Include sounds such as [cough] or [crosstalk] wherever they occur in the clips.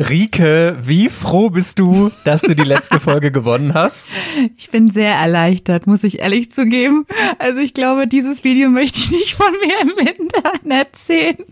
Rike, wie froh bist du, dass du die letzte [laughs] Folge gewonnen hast? Ich bin sehr erleichtert, muss ich ehrlich zugeben. Also ich glaube, dieses Video möchte ich nicht von mir im Internet sehen.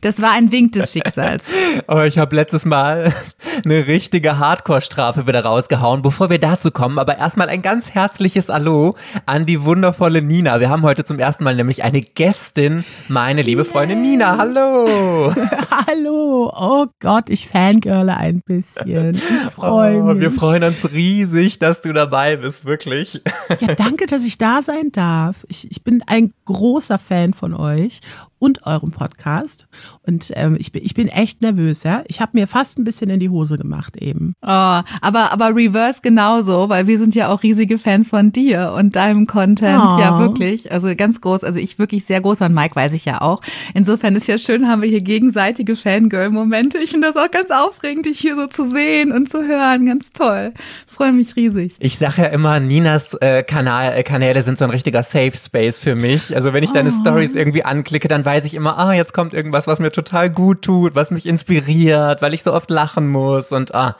Das war ein Wink des Schicksals. Aber [laughs] ich habe letztes Mal [laughs] eine richtige Hardcore-Strafe wieder rausgehauen, bevor wir dazu kommen. Aber erstmal ein ganz herzliches Hallo an die wundervolle Nina. Wir haben heute zum ersten Mal nämlich eine Gästin, meine liebe Freundin Nina. Hallo. [laughs] Hallo. Oh Gott, ich fangirle ein bisschen. Ich freue oh, mich. Wir freuen uns riesig, dass du dabei bist, wirklich. Ja, danke, dass ich da sein darf. Ich, ich bin ein großer Fan von euch und eurem Podcast. Und ähm, ich, bin, ich bin echt nervös, ja. Ich habe mir fast ein bisschen in die Hose gemacht eben. Oh, aber, aber Reverse genauso, weil wir sind ja auch riesige Fans von dir und deinem Content. Oh. Ja, wirklich. Also ganz groß. Also ich wirklich sehr groß an Mike, weiß ich ja auch. Insofern ist ja schön, haben wir hier gegenseitige Fangirl-Momente. Ich finde das auch ganz aufregend, dich hier so zu sehen und zu hören. Ganz toll. Freue mich riesig. Ich sage ja immer, Ninas äh, Kanal, äh, Kanäle sind so ein richtiger Safe Space für mich. Also wenn ich deine oh. Stories irgendwie anklicke, dann weiß ich immer, ah, jetzt kommt irgendwas, was mir total gut tut, was mich inspiriert, weil ich so oft lachen muss und ah,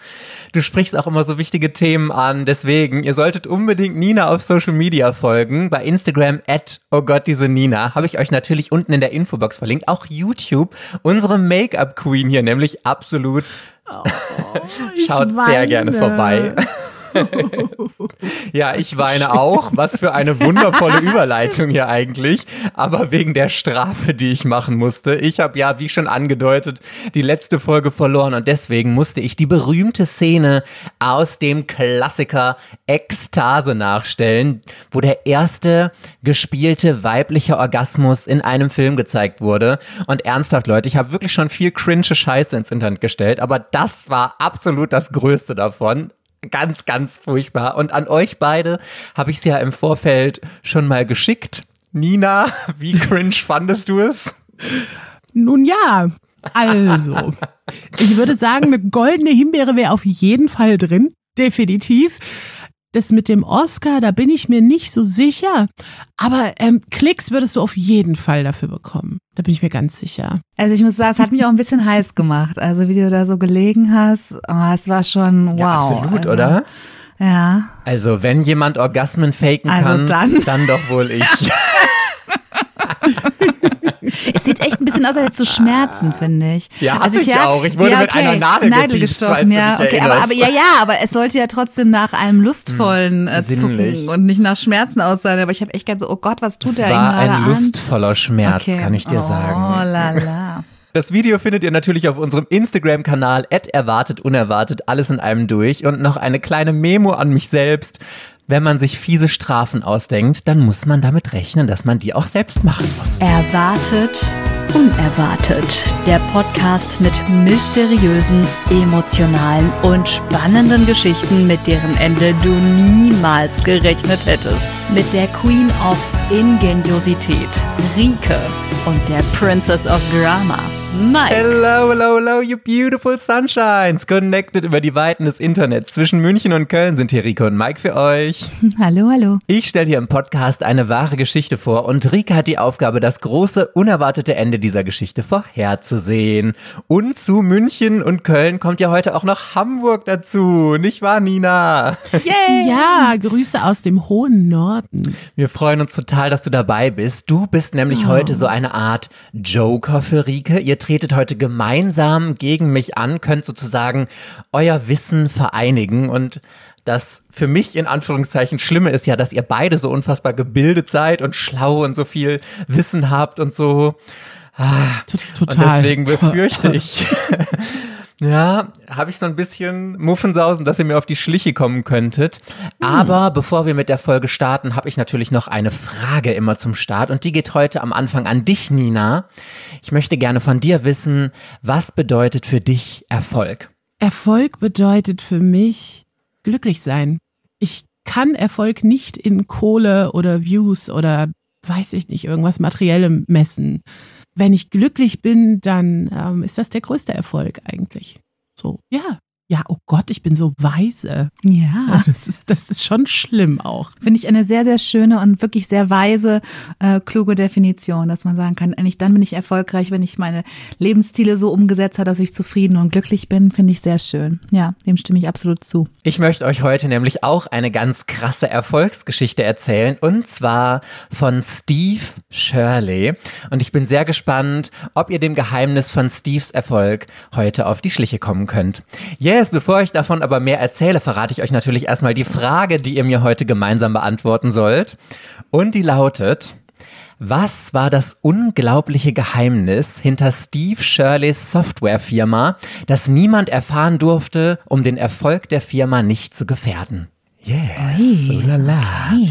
du sprichst auch immer so wichtige Themen an. Deswegen, ihr solltet unbedingt Nina auf Social Media folgen. Bei Instagram at oh Gott, diese Nina. Habe ich euch natürlich unten in der Infobox verlinkt. Auch YouTube. Unsere Make-up Queen hier nämlich absolut. Oh, [laughs] Schaut sehr gerne vorbei. [laughs] ja, ich weine auch. Was für eine wundervolle [laughs] Überleitung hier eigentlich. Aber wegen der Strafe, die ich machen musste. Ich habe ja, wie schon angedeutet, die letzte Folge verloren und deswegen musste ich die berühmte Szene aus dem Klassiker Ekstase nachstellen, wo der erste gespielte weibliche Orgasmus in einem Film gezeigt wurde. Und ernsthaft, Leute, ich habe wirklich schon viel cringe Scheiße ins Internet gestellt, aber das war absolut das Größte davon ganz, ganz furchtbar. Und an euch beide habe ich es ja im Vorfeld schon mal geschickt. Nina, [laughs] wie cringe fandest du es? Nun ja, also, ich würde sagen, eine goldene Himbeere wäre auf jeden Fall drin. Definitiv. Das mit dem Oscar, da bin ich mir nicht so sicher. Aber ähm, Klicks würdest du auf jeden Fall dafür bekommen. Da bin ich mir ganz sicher. Also ich muss sagen, es hat mich auch ein bisschen heiß gemacht. Also wie du da so gelegen hast, oh, es war schon wow. Ja, absolut, also, oder? Ja. Also wenn jemand Orgasmen faken also kann, dann. dann doch wohl ich. [laughs] Es [laughs] sieht echt ein bisschen aus, als hättest du Schmerzen, finde ich. Ja, also ich ja, auch. Ich wurde ja, okay. mit einer Nadel, Nadel gestochen. Ja, okay. Aber, aber, ja, ja, aber es sollte ja trotzdem nach einem lustvollen äh, Zucken und nicht nach Schmerzen aussehen. Aber ich habe echt gedacht so, oh Gott, was tut es der war ein an? lustvoller Schmerz, okay. kann ich dir oh, sagen. Oh la la. [laughs] Das Video findet ihr natürlich auf unserem Instagram-Kanal erwartet unerwartet alles in einem durch und noch eine kleine Memo an mich selbst. Wenn man sich fiese Strafen ausdenkt, dann muss man damit rechnen, dass man die auch selbst machen muss. Erwartet unerwartet. Der Podcast mit mysteriösen, emotionalen und spannenden Geschichten, mit deren Ende du niemals gerechnet hättest. Mit der Queen of Ingeniosität, Rike und der Princess of Drama. Mike. Hello, hello, hello, you beautiful sunshines. Connected über die Weiten des Internets. Zwischen München und Köln sind hier Rike und Mike für euch. [laughs] Hallo, hallo. Ich stelle hier im Podcast eine wahre Geschichte vor und Rike hat die Aufgabe, das große, unerwartete Ende dieser Geschichte vorherzusehen. Und zu München und Köln kommt ja heute auch noch Hamburg dazu. Nicht wahr, Nina? Yay. [laughs] Ja, Grüße aus dem hohen Norden. Wir freuen uns total, dass du dabei bist. Du bist nämlich oh. heute so eine Art Joker für Rike. Ihr tretet heute gemeinsam gegen mich an, könnt sozusagen euer Wissen vereinigen und das für mich in Anführungszeichen Schlimme ist ja, dass ihr beide so unfassbar gebildet seid und schlau und so viel Wissen habt und so. Ah, Total. Und deswegen befürchte [laughs] ich, Ja, habe ich so ein bisschen Muffensausen, dass ihr mir auf die Schliche kommen könntet. Hm. Aber bevor wir mit der Folge starten, habe ich natürlich noch eine Frage immer zum Start und die geht heute am Anfang an dich, Nina. Ich möchte gerne von dir wissen, was bedeutet für dich Erfolg? Erfolg bedeutet für mich glücklich sein. Ich kann Erfolg nicht in Kohle oder Views oder weiß ich nicht, irgendwas Materiellem messen wenn ich glücklich bin, dann ähm, ist das der größte Erfolg eigentlich. So, ja, ja, oh Gott, ich bin so weise. Ja. Das ist, das ist schon schlimm auch. Finde ich eine sehr, sehr schöne und wirklich sehr weise, äh, kluge Definition, dass man sagen kann, eigentlich dann bin ich erfolgreich, wenn ich meine Lebensziele so umgesetzt habe, dass ich zufrieden und glücklich bin, finde ich sehr schön. Ja, dem stimme ich absolut zu. Ich möchte euch heute nämlich auch eine ganz krasse Erfolgsgeschichte erzählen und zwar von Steve Shirley. Und ich bin sehr gespannt, ob ihr dem Geheimnis von Steves Erfolg heute auf die Schliche kommen könnt. Yes, bevor ich davon aber mehr erzähle, verrate ich euch natürlich erstmal die Frage, die ihr mir heute gemeinsam beantworten sollt. Und die lautet, was war das unglaubliche Geheimnis hinter Steve Shirleys Softwarefirma, das niemand erfahren durfte, um den Erfolg der Firma nicht zu gefährden? Yes, Ui, oh la la. okay.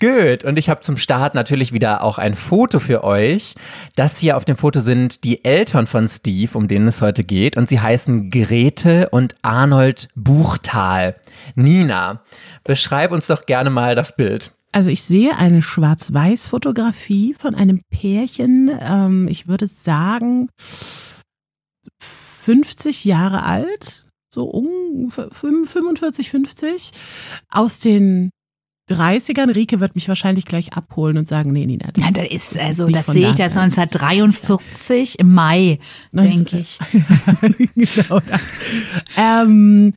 Gut, und ich habe zum Start natürlich wieder auch ein Foto für euch. Das hier auf dem Foto sind die Eltern von Steve, um denen es heute geht. Und sie heißen Grete und Arnold Buchtal. Nina, beschreib uns doch gerne mal das Bild. Also ich sehe eine Schwarz-Weiß-Fotografie von einem Pärchen, ähm, ich würde sagen 50 Jahre alt, so um 45, 50, aus den 30ern. Rike wird mich wahrscheinlich gleich abholen und sagen, nee, Nina, Ja, das ist, also, das von sehe ich, das ist damals. 1943 im Mai, denke ich. [laughs] genau das. Ähm,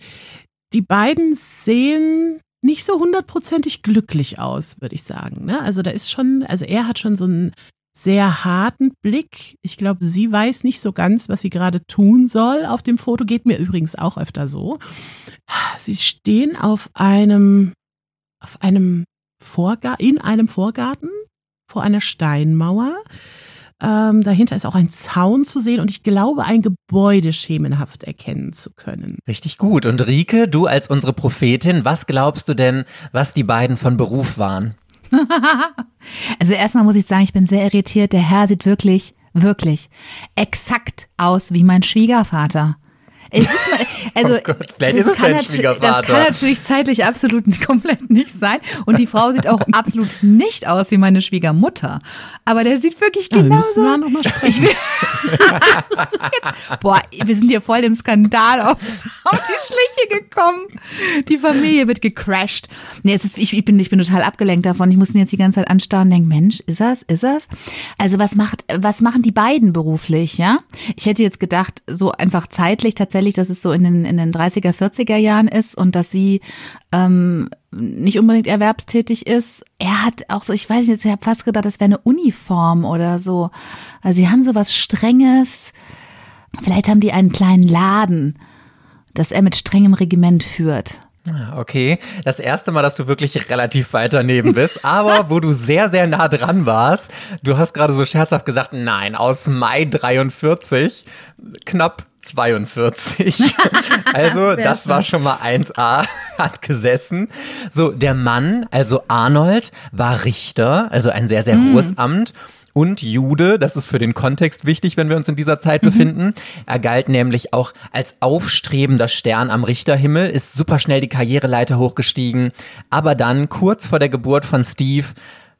die beiden sehen nicht so hundertprozentig glücklich aus, würde ich sagen. Ne? Also da ist schon, also er hat schon so einen sehr harten Blick. Ich glaube, sie weiß nicht so ganz, was sie gerade tun soll. Auf dem Foto geht mir übrigens auch öfter so. Sie stehen auf einem, auf einem Vorgarten, in einem Vorgarten vor einer Steinmauer. Ähm, dahinter ist auch ein Zaun zu sehen und ich glaube, ein Gebäude schemenhaft erkennen zu können. Richtig gut. Und Rike, du als unsere Prophetin, was glaubst du denn, was die beiden von Beruf waren? [laughs] Also erstmal muss ich sagen, ich bin sehr irritiert. Der Herr sieht wirklich, wirklich exakt aus wie mein Schwiegervater. Es ist mal, also, Oh Gott, vielleicht das ist es kann dein Schwiegervater. Das kann natürlich zeitlich absolut nicht, komplett nicht sein. Und die Frau sieht auch [laughs] absolut nicht aus wie meine Schwiegermutter. Aber der sieht wirklich Ja, wir müssen genauso. da noch mal sprechen. So [laughs] jetzt, boah, wir sind hier voll im Skandal auf, auf die Schliche gekommen. Die Familie wird gecrashed. Nee, es ist, ich, ich, bin, ich bin total abgelenkt davon. Ich muss ihn jetzt die ganze Zeit anstarren und denken, Mensch, ist das, ist das? Also was macht, was machen die beiden beruflich, ja? Ich hätte jetzt gedacht, so einfach zeitlich tatsächlich, dass es so in den, in den 30er, 40er Jahren ist und dass sie ähm, nicht unbedingt erwerbstätig ist. Er hat auch so, ich weiß nicht, ich habe fast gedacht, das wäre eine Uniform oder so. Also sie haben so was Strenges. Vielleicht haben die einen kleinen Laden, das er mit strengem Regiment führt. Ah, Okay, das erste Mal, dass du wirklich relativ weit daneben bist, [laughs] aber wo du sehr, sehr nah dran warst. Du hast gerade so scherzhaft gesagt, nein, aus Mai 43, knapp 42. [laughs] Also, Sehr das war schon mal 1a, hat gesessen. So, der Mann, also Arnold, war Richter, also ein sehr, sehr hohes Amt. Und Jude, das ist für den Kontext wichtig, wenn wir uns in dieser Zeit befinden. Er galt nämlich auch als aufstrebender Stern am Richterhimmel, ist super schnell die Karriereleiter hochgestiegen. Aber dann, kurz vor der Geburt von Steve,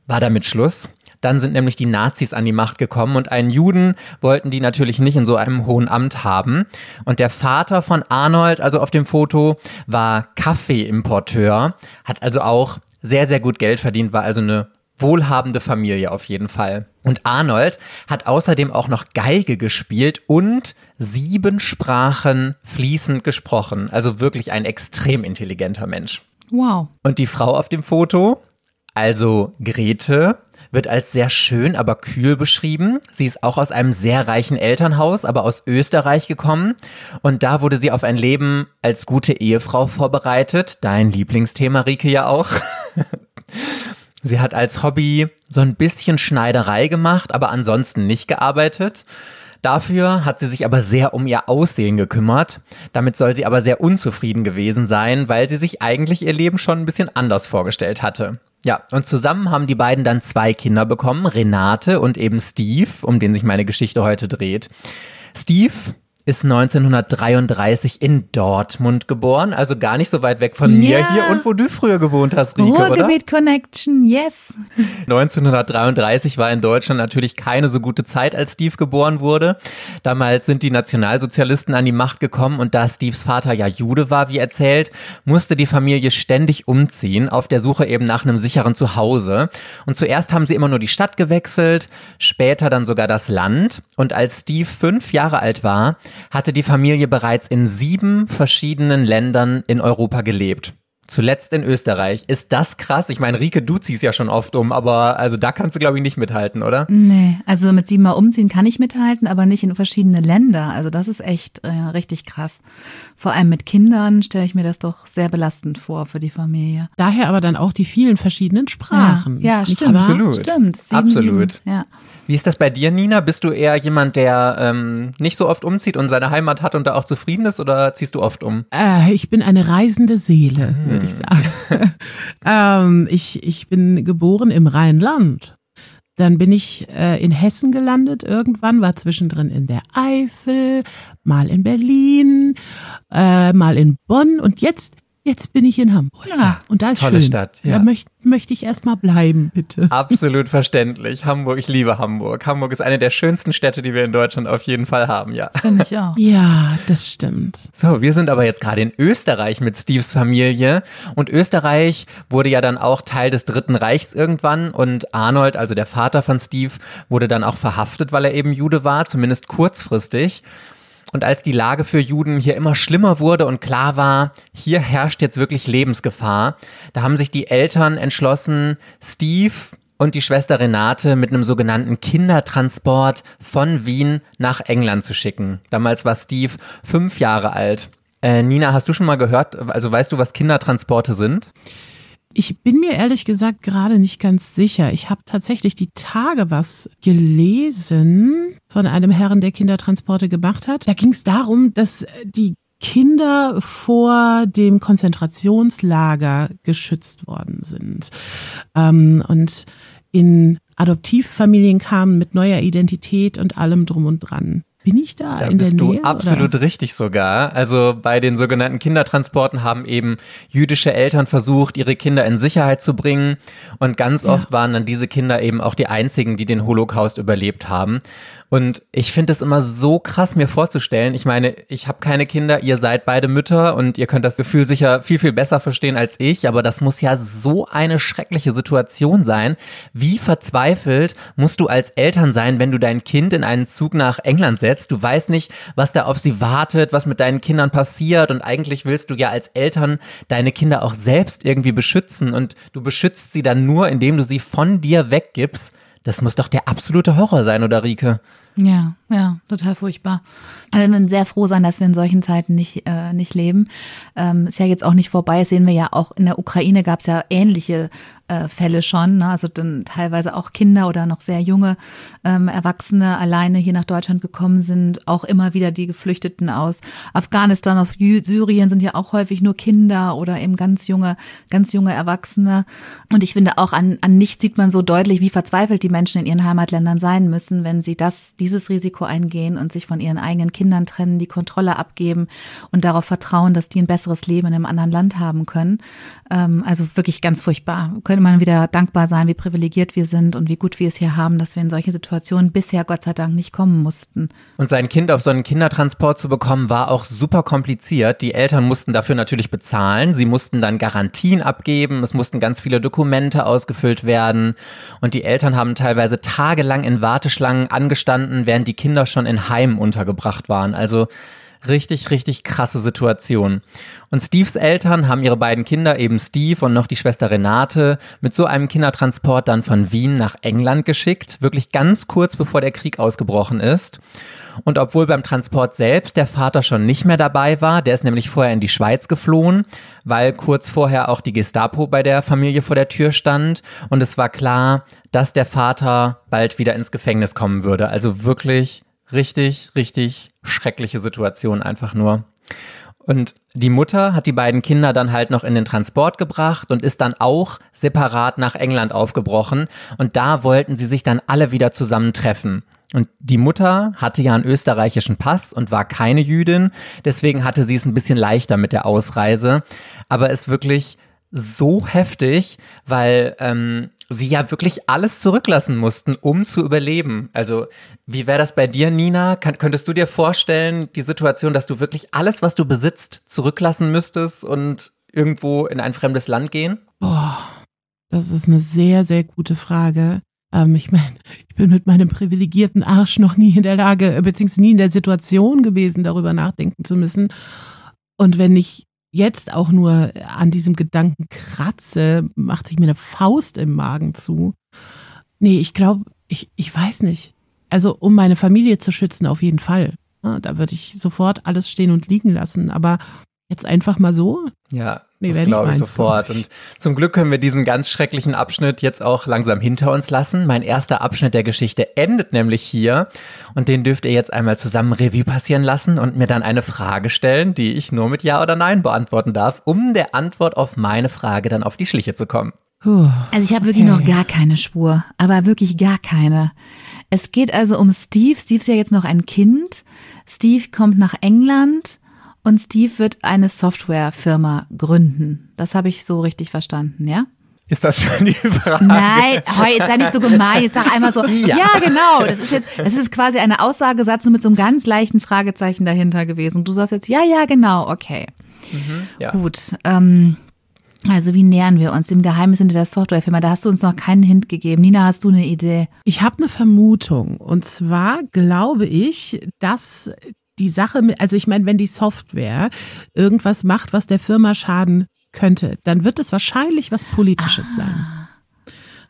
war damit Schluss. Dann sind nämlich die Nazis an die Macht gekommen und einen Juden wollten die natürlich nicht in so einem hohen Amt haben. Und der Vater von Arnold, also auf dem Foto, war Kaffeeimporteur, hat also auch sehr, sehr gut Geld verdient, war also eine wohlhabende Familie auf jeden Fall. Und Arnold hat außerdem auch noch Geige gespielt und sieben Sprachen fließend gesprochen. Also wirklich ein extrem intelligenter Mensch. Wow. Und die Frau auf dem Foto, also Grete, wird als sehr schön, aber kühl beschrieben. Sie ist auch aus einem sehr reichen Elternhaus, aber aus Österreich gekommen. Und da wurde sie auf ein Leben als gute Ehefrau vorbereitet. Dein Lieblingsthema, Rike, ja auch. [laughs] Sie hat als Hobby so ein bisschen Schneiderei gemacht, aber ansonsten nicht gearbeitet. Dafür hat sie sich aber sehr um ihr Aussehen gekümmert. Damit soll sie aber sehr unzufrieden gewesen sein, weil sie sich eigentlich ihr Leben schon ein bisschen anders vorgestellt hatte. Ja, und zusammen haben die beiden dann zwei Kinder bekommen, Renate und eben Steve, um den sich meine Geschichte heute dreht. Steve ist 1933 in Dortmund geboren, also gar nicht so weit weg von mir Ja. hier und wo du früher gewohnt hast, Rike, oder? Ruhrgebiet Connection, yes. [laughs] 1933 war in Deutschland natürlich keine so gute Zeit, als Steve geboren wurde. Damals sind die Nationalsozialisten an die Macht gekommen und da Steves Vater ja Jude war, wie erzählt, musste die Familie ständig umziehen, auf der Suche eben nach einem sicheren Zuhause. Und zuerst haben sie immer nur die Stadt gewechselt, später dann sogar das Land. Und als Steve fünf Jahre alt war, hatte die Familie bereits in sieben verschiedenen Ländern in Europa gelebt. Zuletzt in Österreich. Ist das krass? Ich meine, Rike, du ziehst ja schon oft um, aber also da kannst du, glaube ich, nicht mithalten, oder? Nee, also mit sieben Mal umziehen kann ich mithalten, aber nicht in verschiedene Länder. Also das ist echt äh, richtig krass. Vor allem mit Kindern stelle ich mir das doch sehr belastend vor für die Familie. Daher aber dann auch die vielen verschiedenen Sprachen. Ja, ja stimmt. Absolut. Stimmt. Sieben, Absolut. Sieben. Ja. Wie ist das bei dir, Nina? Bist du eher jemand, der ähm, nicht so oft umzieht und seine Heimat hat und da auch zufrieden ist oder ziehst du oft um? Äh, ich bin eine reisende Seele, würde ich sagen. [laughs] ähm, ich, ich bin geboren im Rheinland. Dann bin ich äh, in Hessen gelandet irgendwann, war zwischendrin in der Eifel, mal in Berlin, äh, mal in Bonn und jetzt, jetzt bin ich in Hamburg. Ja. und da ist Tolle schön. Stadt, ja. Da möchte möchte ich erst mal bleiben, bitte. Absolut verständlich. Hamburg, ich liebe Hamburg. Hamburg ist eine der schönsten Städte, die wir in Deutschland auf jeden Fall haben, ja. Finde ich auch. Ja, das stimmt. So, wir sind aber jetzt gerade in Österreich mit Steves Familie und Österreich wurde ja dann auch Teil des Dritten Reichs irgendwann und Arnold, also der Vater von Steve, wurde dann auch verhaftet, weil er eben Jude war, zumindest kurzfristig. Und als die Lage für Juden hier immer schlimmer wurde und klar war, hier herrscht jetzt wirklich Lebensgefahr, da haben sich die Eltern entschlossen, Steve und die Schwester Renate mit einem sogenannten Kindertransport von Wien nach England zu schicken. Damals war Steve fünf Jahre alt. Äh, Nina, hast du schon mal gehört, also weißt du, was Kindertransporte sind? Ich bin mir ehrlich gesagt gerade nicht ganz sicher. Ich habe tatsächlich die Tage was gelesen von einem Herrn, der Kindertransporte gemacht hat. Da ging es darum, dass die Kinder vor dem Konzentrationslager geschützt worden sind. Ähm, und in Adoptivfamilien kamen mit neuer Identität und allem drum und dran. Bin ich da, Da in bist der du Nähe? absolut oder? richtig sogar. Also bei den sogenannten Kindertransporten haben eben jüdische Eltern versucht, ihre Kinder in Sicherheit zu bringen. Und ganz oft waren dann diese Kinder eben auch die einzigen, die den Holocaust überlebt haben. Und ich finde es immer so krass, mir vorzustellen. Ich meine, ich habe keine Kinder, ihr seid beide Mütter und ihr könnt das Gefühl sicher viel, viel besser verstehen als ich. Aber das muss ja so eine schreckliche Situation sein. Wie verzweifelt musst du als Eltern sein, wenn du dein Kind in einen Zug nach England setzt? Du weißt nicht, was da auf sie wartet, was mit deinen Kindern passiert. Und eigentlich willst du ja als Eltern deine Kinder auch selbst irgendwie beschützen. Und du beschützt sie dann nur, indem du sie von dir weggibst. Das muss doch der absolute Horror sein, oder Rike? Ja, ja, total furchtbar. Also wir müssen sehr froh sein, dass wir in solchen Zeiten nicht, äh, nicht leben. Ähm, ist ja jetzt auch nicht vorbei. Das sehen wir ja auch in der Ukraine gab es ja ähnliche äh, Fälle schon. Ne? Also dann teilweise auch Kinder oder noch sehr junge ähm, Erwachsene alleine hier nach Deutschland gekommen sind. Auch immer wieder die Geflüchteten aus Afghanistan, aus Syrien sind ja auch häufig nur Kinder oder eben ganz junge, ganz junge Erwachsene. Und ich finde auch an, an nichts sieht man so deutlich, wie verzweifelt die Menschen in ihren Heimatländern sein müssen, wenn sie das, dieses Risiko eingehen und sich von ihren eigenen Kindern trennen, die Kontrolle abgeben und darauf vertrauen, dass die ein besseres Leben in einem anderen Land haben können. Ähm, also wirklich ganz furchtbar. Könnte man wieder dankbar sein, wie privilegiert wir sind und wie gut wir es hier haben, dass wir in solche Situationen bisher Gott sei Dank nicht kommen mussten. Und sein Kind auf so einen Kindertransport zu bekommen, war auch super kompliziert. Die Eltern mussten dafür natürlich bezahlen. Sie mussten dann Garantien abgeben. Es mussten ganz viele Dokumente ausgefüllt werden. Und die Eltern haben teilweise tagelang in Warteschlangen angestanden, während die Kinder schon in Heimen untergebracht waren. Also Richtig, richtig krasse Situation. Und Steves Eltern haben ihre beiden Kinder, eben Steve und noch die Schwester Renate, mit so einem Kindertransport dann von Wien nach England geschickt, wirklich ganz kurz bevor der Krieg ausgebrochen ist. Und obwohl beim Transport selbst der Vater schon nicht mehr dabei war, der ist nämlich vorher in die Schweiz geflohen, weil kurz vorher auch die Gestapo bei der Familie vor der Tür stand und es war klar, dass der Vater bald wieder ins Gefängnis kommen würde. Also wirklich richtig, richtig schreckliche Situation einfach nur. Und die Mutter hat die beiden Kinder dann halt noch in den Transport gebracht und ist dann auch separat nach England aufgebrochen. Und da wollten sie sich dann alle wieder zusammentreffen. Und die Mutter hatte ja einen österreichischen Pass und war keine Jüdin, deswegen hatte sie es ein bisschen leichter mit der Ausreise. Aber es wirklich so heftig, weil ähm, sie ja wirklich alles zurücklassen mussten, um zu überleben. Also wie wäre das bei dir, Nina? Kann, könntest du dir vorstellen, die Situation, dass du wirklich alles, was du besitzt, zurücklassen müsstest und irgendwo in ein fremdes Land gehen? Boah, das ist eine sehr, sehr gute Frage. Ähm, ich meine, ich bin mit meinem privilegierten Arsch noch nie in der Lage, beziehungsweise nie in der Situation gewesen, darüber nachdenken zu müssen. Und wenn ich jetzt auch nur an diesem Gedanken kratze, macht sich mir eine Faust im Magen zu. Nee, ich glaube, ich, ich weiß nicht. Also, um meine Familie zu schützen, auf jeden Fall. Da würde ich sofort alles stehen und liegen lassen. Aber jetzt einfach mal so? Ja, Nee, das glaube ich sofort. Und zum Glück können wir diesen ganz schrecklichen Abschnitt jetzt auch langsam hinter uns lassen. Mein erster Abschnitt der Geschichte endet nämlich hier. Und den dürft ihr jetzt einmal zusammen Revue passieren lassen und mir dann eine Frage stellen, die ich nur mit Ja oder Nein beantworten darf, um der Antwort auf meine Frage dann auf die Schliche zu kommen. Also ich habe wirklich noch gar keine Spur, aber wirklich gar keine. Es geht also um Steve. Steve ist ja jetzt noch ein Kind. Steve kommt nach England und Steve wird eine Softwarefirma gründen. Das habe ich so richtig verstanden, ja? Ist das schon die Frage? Nein, oh, jetzt sei nicht so gemein. Jetzt sag einmal so, [laughs] ja. ja, genau. Das ist jetzt, das ist quasi eine Aussagesatz nur mit so einem ganz leichten Fragezeichen dahinter gewesen. Und du sagst jetzt, ja, ja, genau, okay. Mhm, ja. Gut. Ähm, also wie nähern wir uns dem Geheimnis hinter der Softwarefirma? Da hast du uns noch keinen Hint gegeben. Nina, hast du eine Idee? Ich habe eine Vermutung. Und zwar glaube ich, dass die Sache mit, also ich meine, wenn die Software irgendwas macht, was der Firma schaden könnte, dann wird es wahrscheinlich was Politisches ah. sein.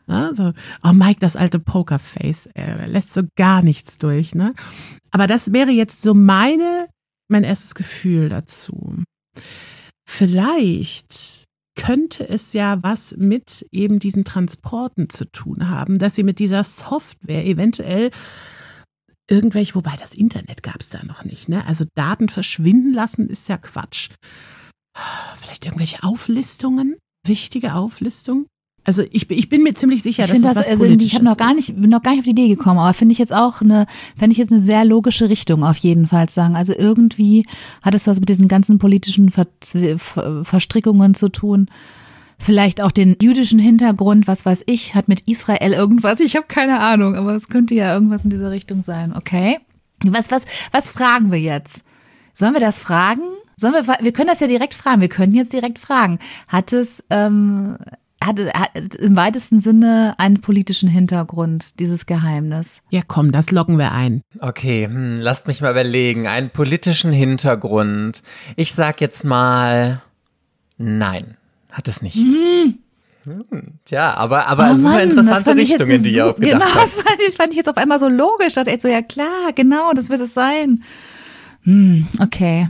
Also, oh Mike, das alte Pokerface, er lässt so gar nichts durch, ne? Aber das wäre jetzt so meine, mein erstes Gefühl dazu. Vielleicht könnte es ja was mit eben diesen Transporten zu tun haben, dass sie mit dieser Software eventuell irgendwelche, wobei das Internet gab es da noch nicht, ne? Also Daten verschwinden lassen ist ja Quatsch. Vielleicht irgendwelche Auflistungen, wichtige Auflistungen. Also ich, ich bin mir ziemlich sicher, ich dass das, das was also ich habe noch gar nicht bin noch gar nicht auf die Idee gekommen, aber finde ich jetzt auch eine fände ich jetzt eine sehr logische Richtung auf jeden Fall sagen. Also irgendwie hat es was mit diesen ganzen politischen Ver Verstrickungen zu tun vielleicht auch den jüdischen Hintergrund, was weiß ich, hat mit Israel irgendwas. Ich habe keine Ahnung, aber es könnte ja irgendwas in dieser Richtung sein. Okay. Was, was, was fragen wir jetzt? Sollen wir das fragen? Sollen wir, wir können das ja direkt fragen. Wir können jetzt direkt fragen. Hat es, ähm, hat, hat im weitesten Sinne einen politischen Hintergrund, dieses Geheimnis? Ja, komm, das locken wir ein. Okay, hm, lasst mich mal überlegen. Einen politischen Hintergrund. Ich sag jetzt mal nein. Hat es nicht. Mhm. Tja, aber, aber oh super Mann, interessante Richtung, in die ihr auch gedacht Genau, [laughs] das fand ich, fand ich jetzt auf einmal so logisch. Da dachte ich so, ja klar, genau, das wird es sein. Hm, okay.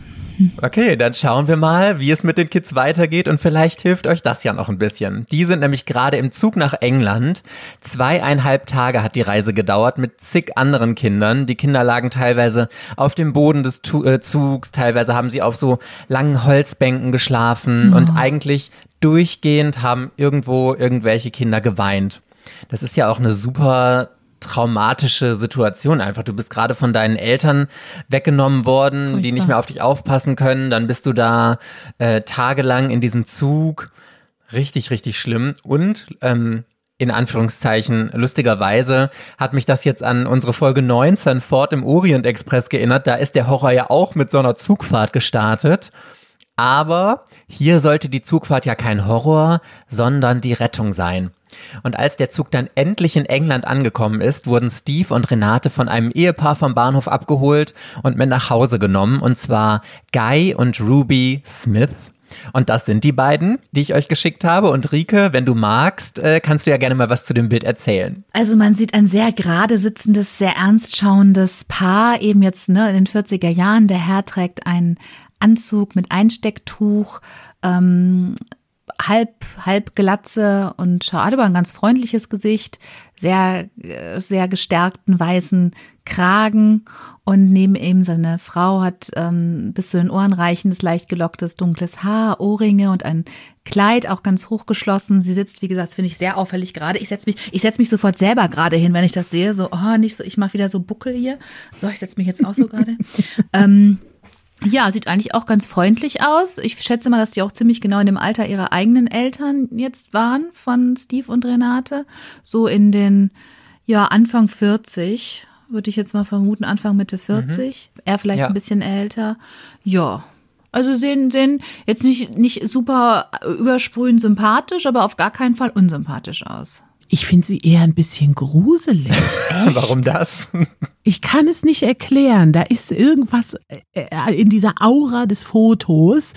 Okay, dann schauen wir mal, wie es mit den Kids weitergeht und vielleicht hilft euch das ja noch ein bisschen. Die sind nämlich gerade im Zug nach England. Zweieinhalb Tage hat die Reise gedauert mit zig anderen Kindern. Die Kinder lagen teilweise auf dem Boden des äh, Zugs, teilweise haben sie auf so langen Holzbänken geschlafen oh. und eigentlich durchgehend haben irgendwo irgendwelche Kinder geweint. Das ist ja auch eine super traumatische Situation einfach. Du bist gerade von deinen Eltern weggenommen worden, Furchtbar. die nicht mehr auf dich aufpassen können. Dann bist du da äh, tagelang in diesem Zug. Richtig, richtig schlimm. Und ähm, in Anführungszeichen, lustigerweise hat mich das jetzt an unsere Folge 19 Fort im Orient Express geerinnert. Da ist der Horror ja auch mit so einer Zugfahrt gestartet. Aber hier sollte die Zugfahrt ja kein Horror, sondern die Rettung sein. Und als der Zug dann endlich in England angekommen ist, wurden Steve und Renate von einem Ehepaar vom Bahnhof abgeholt und mit nach Hause genommen, und zwar Guy und Ruby Smith. Und das sind die beiden, die ich euch geschickt habe. Und Rike, wenn du magst, äh, kannst du ja gerne mal was zu dem Bild erzählen. Also man sieht ein sehr gerade sitzendes, sehr ernst schauendes Paar, eben jetzt ne, in den 40er Jahren. Der Herr trägt einen Anzug mit Einstecktuch. Ähm, halb, halb Glatze und hat aber ein ganz freundliches Gesicht, sehr, äh, sehr gestärkten weißen Kragen und neben ihm seine Frau hat ähm, bis zu den Ohren reichendes, leicht gelocktes, dunkles Haar, Ohrringe und ein Kleid, auch ganz hochgeschlossen. Sie sitzt, wie gesagt, finde ich sehr auffällig gerade. Ich setze mich, ich setze mich sofort selber gerade hin, wenn ich das sehe. So, oh, nicht so, ich mache wieder so Buckel hier. So, ich setze mich jetzt auch so gerade. [laughs] ähm, ja, sieht eigentlich auch ganz freundlich aus. Ich schätze mal, dass die auch ziemlich genau in dem Alter ihrer eigenen Eltern jetzt waren von Steve und Renate. So in den, ja, Anfang 40, würde ich jetzt mal vermuten, Anfang Mitte 40. Mhm. Er vielleicht ja. ein bisschen älter. Ja. Also sehen, sehen jetzt nicht, nicht super übersprühend sympathisch, aber auf gar keinen Fall unsympathisch aus. Ich finde sie eher ein bisschen gruselig. [laughs] Echt? Warum das? Ich kann es nicht erklären. Da ist irgendwas äh, in dieser Aura des Fotos,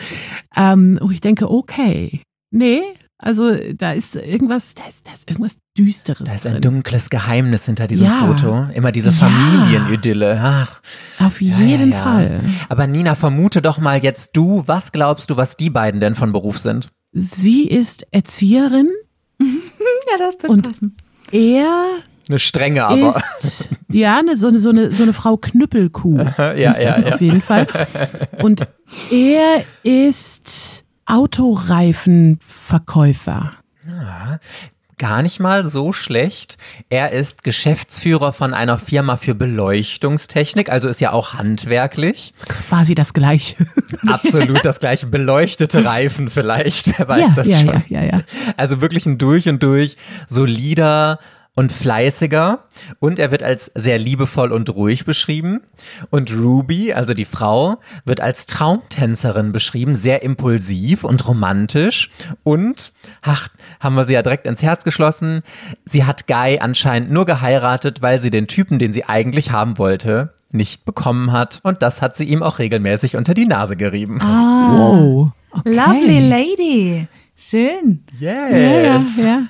ähm, wo ich denke, okay, nee, also da ist irgendwas, da ist, da ist irgendwas Düsteres. Da ist ein dunkles Geheimnis hinter diesem ja. Foto. Immer diese Familienidylle. Ach. Auf jeden ja, ja, Fall. Aber Nina, vermute doch mal jetzt du, was glaubst du, was die beiden denn von Beruf sind? Sie ist Erzieherin ja, das wird und passen. Er eine strenge, aber. Ist, ja, eine, so, eine, so, eine, so eine Frau Knüppelkuh. [laughs] ja, ist ja, das ja. auf jeden Fall. Und er ist Autoreifenverkäufer. Ja, gar nicht mal so schlecht. Er ist Geschäftsführer von einer Firma für Beleuchtungstechnik, also ist ja auch handwerklich. Quasi das Gleiche. [laughs] Absolut das Gleiche. Beleuchtete Reifen vielleicht, wer weiß ja, das ja, schon. Ja, ja, ja. Also wirklich ein durch und durch solider, und fleißiger und er wird als sehr liebevoll und ruhig beschrieben. Und Ruby, also die Frau, wird als Traumtänzerin beschrieben, sehr impulsiv und romantisch. Und, ach, haben wir sie ja direkt ins Herz geschlossen, sie hat Guy anscheinend nur geheiratet, weil sie den Typen, den sie eigentlich haben wollte, nicht bekommen hat. Und das hat sie ihm auch regelmäßig unter die Nase gerieben. Ah, wow. Okay. Lovely lady. Schön. Yes. Ja, ja,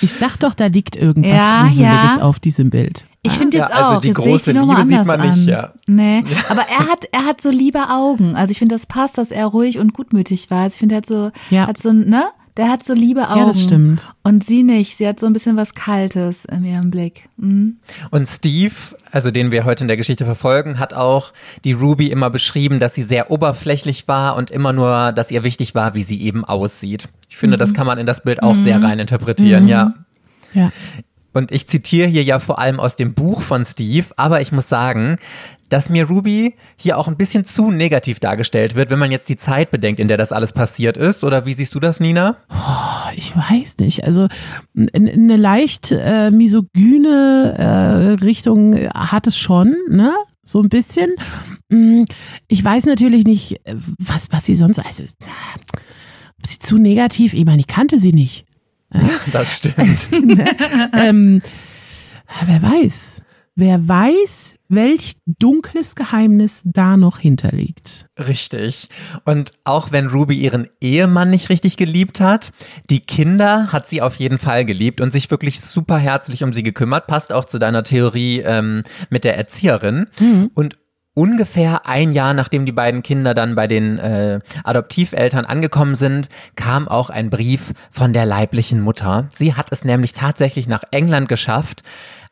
Ich sag doch, da liegt irgendwas ja, Gruseliges ja. auf diesem Bild. Ich finde jetzt ja, also auch. Die große Liebe sieht man nicht, ja. Nee, aber er hat, er hat so liebe Augen. Also ich finde, das passt, dass er ruhig und gutmütig war. Also ich finde, er hat so, ja. hat so, ne? Der hat so liebe Augen. Ja, das stimmt. Und sie nicht. Sie hat so ein bisschen was Kaltes in ihrem Blick. Mhm. Und Steve, also den wir heute in der Geschichte verfolgen, hat auch die Ruby immer beschrieben, dass sie sehr oberflächlich war und immer nur, dass ihr wichtig war, wie sie eben aussieht. Ich finde, mhm. das kann man in das Bild auch mhm. sehr rein interpretieren, ja. Ja. Und ich zitiere hier ja vor allem aus dem Buch von Steve, aber ich muss sagen, dass mir Ruby hier auch ein bisschen zu negativ dargestellt wird, wenn man jetzt die Zeit bedenkt, in der das alles passiert ist. Oder wie siehst du das, Nina? Oh, ich weiß nicht. Also eine leicht äh, misogyne äh, Richtung hat es schon, ne? So ein bisschen. Mm, ich weiß natürlich nicht, was, was sie sonst. Also, ob sie zu negativ, ich meine, ich kannte sie nicht. [laughs] Das stimmt. [laughs] Ne? ähm, wer weiß. Wer weiß, welch dunkles Geheimnis da noch hinterliegt. Richtig. Und auch wenn Ruby ihren Ehemann nicht richtig geliebt hat, die Kinder hat sie auf jeden Fall geliebt und sich wirklich super herzlich um sie gekümmert. Passt auch zu deiner Theorie ähm, mit der Erzieherin. Mhm. Und ungefähr ein Jahr nachdem die beiden Kinder dann bei den äh, Adoptiveltern angekommen sind, kam auch ein Brief von der leiblichen Mutter. Sie hat es nämlich tatsächlich nach England geschafft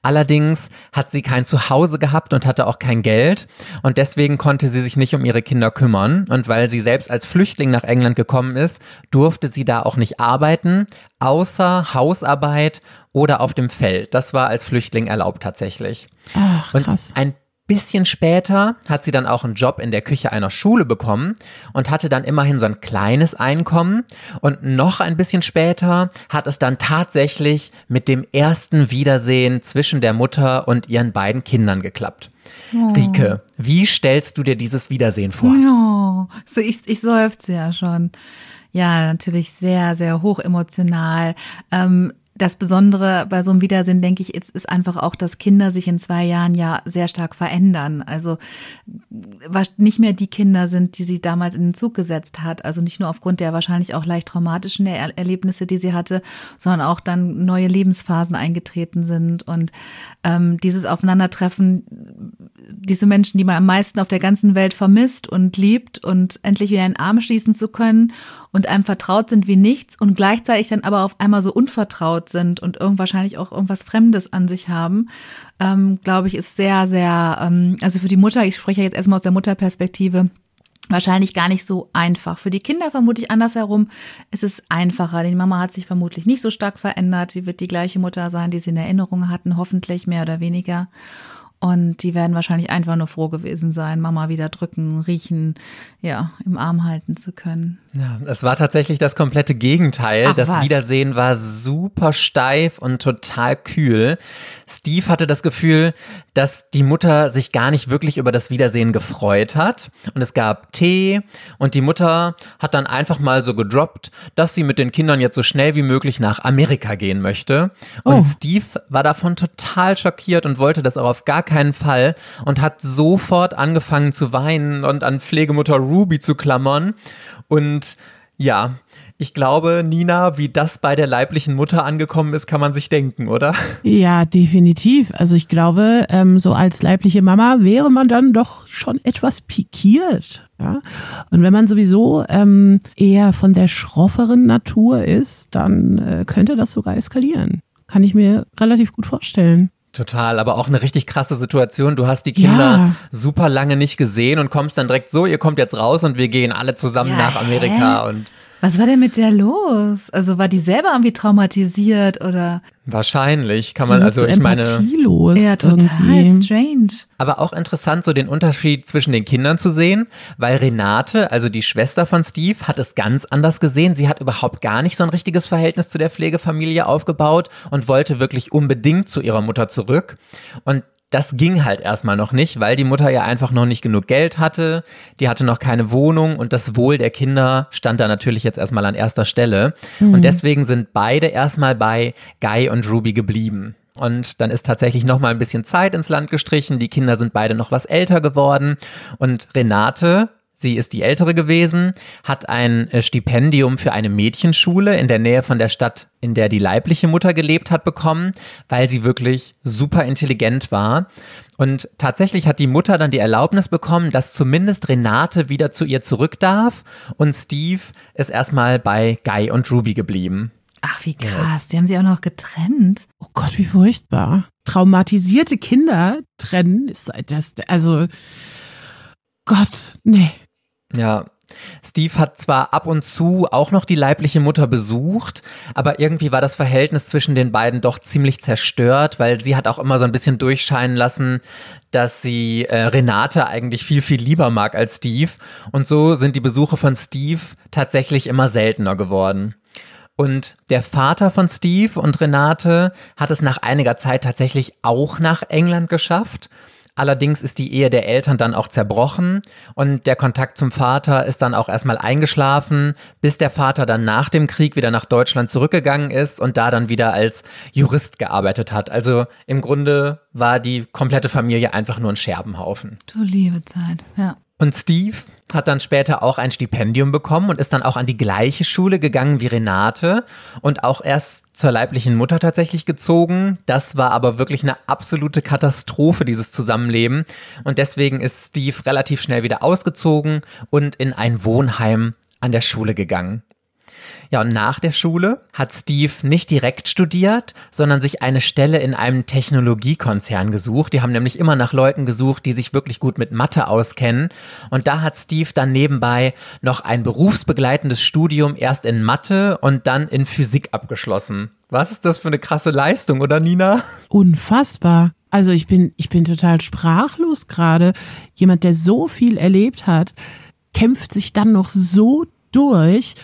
Allerdings hat sie kein Zuhause gehabt und hatte auch kein Geld und deswegen konnte sie sich nicht um ihre Kinder kümmern. Und weil sie selbst als Flüchtling nach England gekommen ist, durfte sie da auch nicht arbeiten, außer Hausarbeit oder auf dem Feld. Das war als Flüchtling erlaubt tatsächlich. Ach, krass. Und ein bisschen später hat sie dann auch einen Job in der Küche einer Schule bekommen und hatte dann immerhin so ein kleines Einkommen. Und noch ein bisschen später hat es dann tatsächlich mit dem ersten Wiedersehen zwischen der Mutter und ihren beiden Kindern geklappt. Oh. Rike, wie stellst du dir dieses Wiedersehen vor? Ja, so ich, ich seufze ja schon. Ja, natürlich sehr, sehr hoch emotional. Ähm, das Besondere bei so einem Wiedersehen, denke ich, ist, ist einfach auch, dass Kinder sich in zwei Jahren ja sehr stark verändern. Also nicht mehr die Kinder sind, die sie damals in den Zug gesetzt hat. Also nicht nur aufgrund der wahrscheinlich auch leicht traumatischen er Erlebnisse, die sie hatte, sondern auch dann neue Lebensphasen eingetreten sind. Und ähm, dieses Aufeinandertreffen, diese Menschen, die man am meisten auf der ganzen Welt vermisst und liebt und endlich wieder einen Arm schließen zu können und einem vertraut sind wie nichts und gleichzeitig dann aber auf einmal so unvertraut sind und irgend wahrscheinlich auch irgendwas Fremdes an sich haben, ähm, glaube ich, ist sehr, sehr, ähm, also für die Mutter, ich spreche jetzt erstmal aus der Mutterperspektive, wahrscheinlich gar nicht so einfach. Für die Kinder vermutlich andersherum ist es einfacher. Die Mama hat sich vermutlich nicht so stark verändert. Sie wird die gleiche Mutter sein, die sie in Erinnerung hatten, hoffentlich mehr oder weniger. Und die werden wahrscheinlich einfach nur froh gewesen sein, Mama wieder drücken, riechen, ja, im Arm halten zu können. Ja, es war tatsächlich das komplette Gegenteil. Ach, das was? Wiedersehen war super steif und total kühl. Steve hatte das Gefühl, dass die Mutter sich gar nicht wirklich über das Wiedersehen gefreut hat. Und es gab Tee und die Mutter hat dann einfach mal so gedroppt, dass sie mit den Kindern jetzt so schnell wie möglich nach Amerika gehen möchte. Und Oh. Steve war davon total schockiert und wollte das auch auf gar keinen Fall und hat sofort angefangen zu weinen und an Pflegemutter Ruby zu klammern. Und ja, ich glaube, Nina, wie das bei der leiblichen Mutter angekommen ist, kann man sich denken, oder? Ja, definitiv. Also ich glaube, ähm, so als leibliche Mama wäre man dann doch schon etwas pikiert. Ja? Und wenn man sowieso ähm, eher von der schrofferen Natur ist, dann äh, könnte das sogar eskalieren. Kann ich mir relativ gut vorstellen. Total, aber auch eine richtig krasse Situation. Du hast die Kinder Ja. super lange nicht gesehen und kommst dann direkt so, ihr kommt jetzt raus und wir gehen alle zusammen Ja, nach Amerika hä? und Was war denn mit der los? Also war die selber irgendwie traumatisiert oder? wahrscheinlich kann man, also so ich meine, empathielos Ja, total irgendwie. strange. aber auch interessant, so den Unterschied zwischen den Kindern zu sehen, weil Renate, also die Schwester von Steve, hat es ganz anders gesehen. Sie hat überhaupt gar nicht so ein richtiges Verhältnis zu der Pflegefamilie aufgebaut und wollte wirklich unbedingt zu ihrer Mutter zurück. Und das ging halt erstmal noch nicht, weil die Mutter ja einfach noch nicht genug Geld hatte, die hatte noch keine Wohnung und das Wohl der Kinder stand da natürlich jetzt erstmal an erster Stelle. Und deswegen sind beide erstmal bei Guy und Ruby geblieben. Und dann ist tatsächlich noch mal ein bisschen Zeit ins Land gestrichen. Die Kinder sind beide noch was älter geworden. Und Renate, sie ist die ältere gewesen, hat ein äh, Stipendium für eine Mädchenschule in der Nähe von der Stadt, in der die leibliche Mutter gelebt hat, bekommen, weil sie wirklich super intelligent war. Und tatsächlich hat die Mutter dann die Erlaubnis bekommen, dass zumindest Renate wieder zu ihr zurück darf. Und Steve ist erstmal bei Guy und Ruby geblieben. Ach, wie krass. Die haben sich auch noch getrennt. Oh Gott, wie furchtbar. Traumatisierte Kinder trennen ist das, also Gott, nee. Ja. Steve hat zwar ab und zu auch noch die leibliche Mutter besucht, aber irgendwie war das Verhältnis zwischen den beiden doch ziemlich zerstört, weil sie hat auch immer so ein bisschen durchscheinen lassen, dass sie äh, Renate eigentlich viel, viel lieber mag als Steve. Und so sind die Besuche von Steve tatsächlich immer seltener geworden. Und der Vater von Steve und Renate hat es nach einiger Zeit tatsächlich auch nach England geschafft. Allerdings ist die Ehe der Eltern dann auch zerbrochen und der Kontakt zum Vater ist dann auch erstmal eingeschlafen, bis der Vater dann nach dem Krieg wieder nach Deutschland zurückgegangen ist und da dann wieder als Jurist gearbeitet hat. Also im Grunde war die komplette Familie einfach nur ein Scherbenhaufen. Du liebe Zeit, ja. Und Steve hat dann später auch ein Stipendium bekommen und ist dann auch an die gleiche Schule gegangen wie Renate und auch erst zur leiblichen Mutter tatsächlich gezogen. Das war aber wirklich eine absolute Katastrophe, dieses Zusammenleben. Und deswegen ist Steve relativ schnell wieder ausgezogen und in ein Wohnheim an der Schule gegangen. Ja, und nach der Schule hat Steve nicht direkt studiert, sondern sich eine Stelle in einem Technologiekonzern gesucht. Die haben nämlich immer nach Leuten gesucht, die sich wirklich gut mit Mathe auskennen. Und da hat Steve dann nebenbei noch ein berufsbegleitendes Studium erst in Mathe und dann in Physik abgeschlossen. Was ist das für eine krasse Leistung, oder Nina? Unfassbar. Also ich bin, ich bin total sprachlos gerade. Jemand, der so viel erlebt hat, kämpft sich dann noch so durch.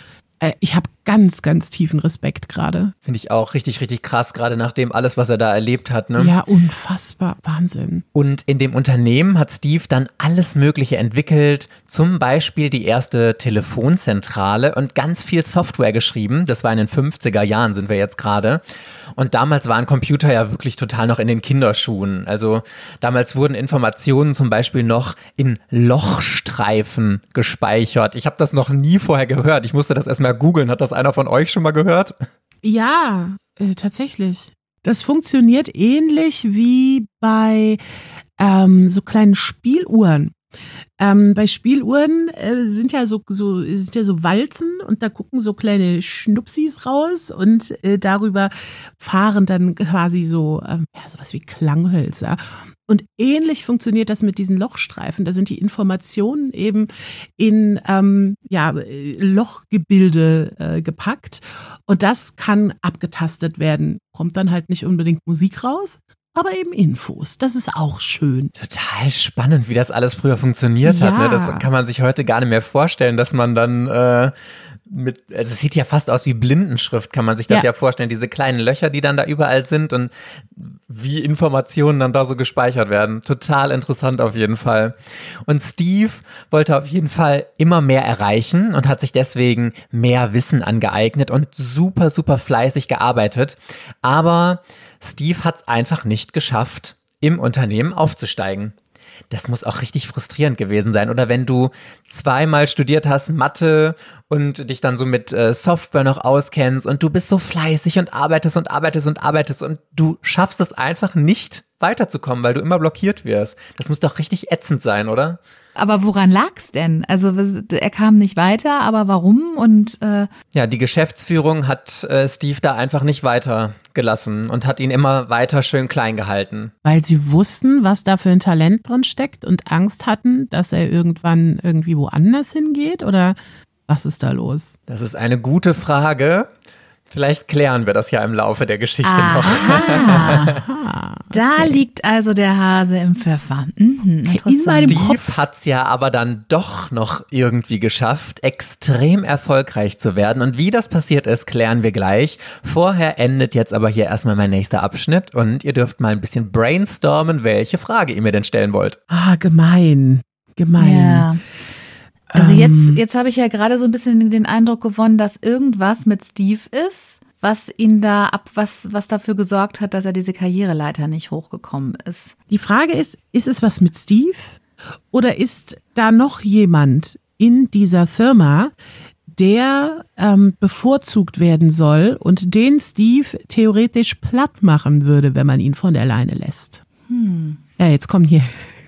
Äh, Ich habe ganz, ganz tiefen Respekt gerade. Finde ich auch richtig, richtig krass, gerade nach dem alles, was er da erlebt hat. Ne? Ja, unfassbar. Wahnsinn. Und in dem Unternehmen hat Steve dann alles Mögliche entwickelt, zum Beispiel die erste Telefonzentrale und ganz viel Software geschrieben. Das war in den 50er Jahren, sind wir jetzt gerade. Und damals waren Computer ja wirklich total noch in den Kinderschuhen. Also damals wurden Informationen zum Beispiel noch in Lochstreifen gespeichert. Ich habe das noch nie vorher gehört. Ich musste das erstmal googeln. Hat das einer von euch schon mal gehört? Ja, äh, tatsächlich. Das funktioniert ähnlich wie bei ähm, so kleinen Spieluhren. Ähm, bei Spieluhren äh, sind ja so, so sind ja so Walzen und da gucken so kleine Schnupsis raus und äh, darüber fahren dann quasi so äh, ja, sowas wie Klanghölzer. Und ähnlich funktioniert das mit diesen Lochstreifen. Da sind die Informationen eben in ähm, ja, Lochgebilde äh, gepackt und das kann abgetastet werden. Kommt dann halt nicht unbedingt Musik raus, aber eben Infos. Das ist auch schön. Total spannend, wie das alles früher funktioniert ja. hat. Ne? Das kann man sich heute gar nicht mehr vorstellen, dass man dann äh, mit, also es sieht ja fast aus wie Blindenschrift, kann man sich das ja. ja vorstellen. Diese kleinen Löcher, die dann da überall sind und wie Informationen dann da so gespeichert werden. Total interessant auf jeden Fall. Und Steve wollte auf jeden Fall immer mehr erreichen und hat sich deswegen mehr Wissen angeeignet und super, super fleißig gearbeitet. Aber Steve hat es einfach nicht geschafft, im Unternehmen aufzusteigen. Das muss auch richtig frustrierend gewesen sein. Oder wenn du zweimal studiert hast, Mathe und dich dann so mit äh, Software noch auskennst und du bist so fleißig und arbeitest und arbeitest und arbeitest und du schaffst es einfach nicht weiterzukommen, weil du immer blockiert wirst. Das muss doch richtig ätzend sein, oder? Aber woran lag's denn? Also er kam nicht weiter, aber warum? Und äh ja, die Geschäftsführung hat äh, Steve da einfach nicht weitergelassen und hat ihn immer weiter schön klein gehalten. Weil sie wussten, was da für ein Talent drin steckt und Angst hatten, dass er irgendwann irgendwie woanders hingeht? Oder was ist da los? Das ist eine gute Frage. Vielleicht klären wir das ja im Laufe der Geschichte Aha. noch. [laughs] da liegt also der Hase im Pfeffer. Mhm, in meinem Steve Kopf. hat's ja aber dann doch noch irgendwie geschafft, extrem erfolgreich zu werden. Und wie das passiert ist, klären wir gleich. Vorher endet jetzt aber hier erstmal mein nächster Abschnitt und ihr dürft mal ein bisschen brainstormen, welche Frage ihr mir denn stellen wollt. Ah, gemein. Gemein. Ja. Also jetzt, ähm. jetzt habe ich ja gerade so ein bisschen den Eindruck gewonnen, dass irgendwas mit Steve ist, was ihn da ab, was, was dafür gesorgt hat, dass er diese Karriereleiter nicht hochgekommen ist. Die Frage ist, ist es was mit Steve? Oder ist da noch jemand in dieser Firma, der ähm, bevorzugt werden soll und den Steve theoretisch platt machen würde, wenn man ihn von der Leine lässt? Hm. Ja, jetzt kommen hier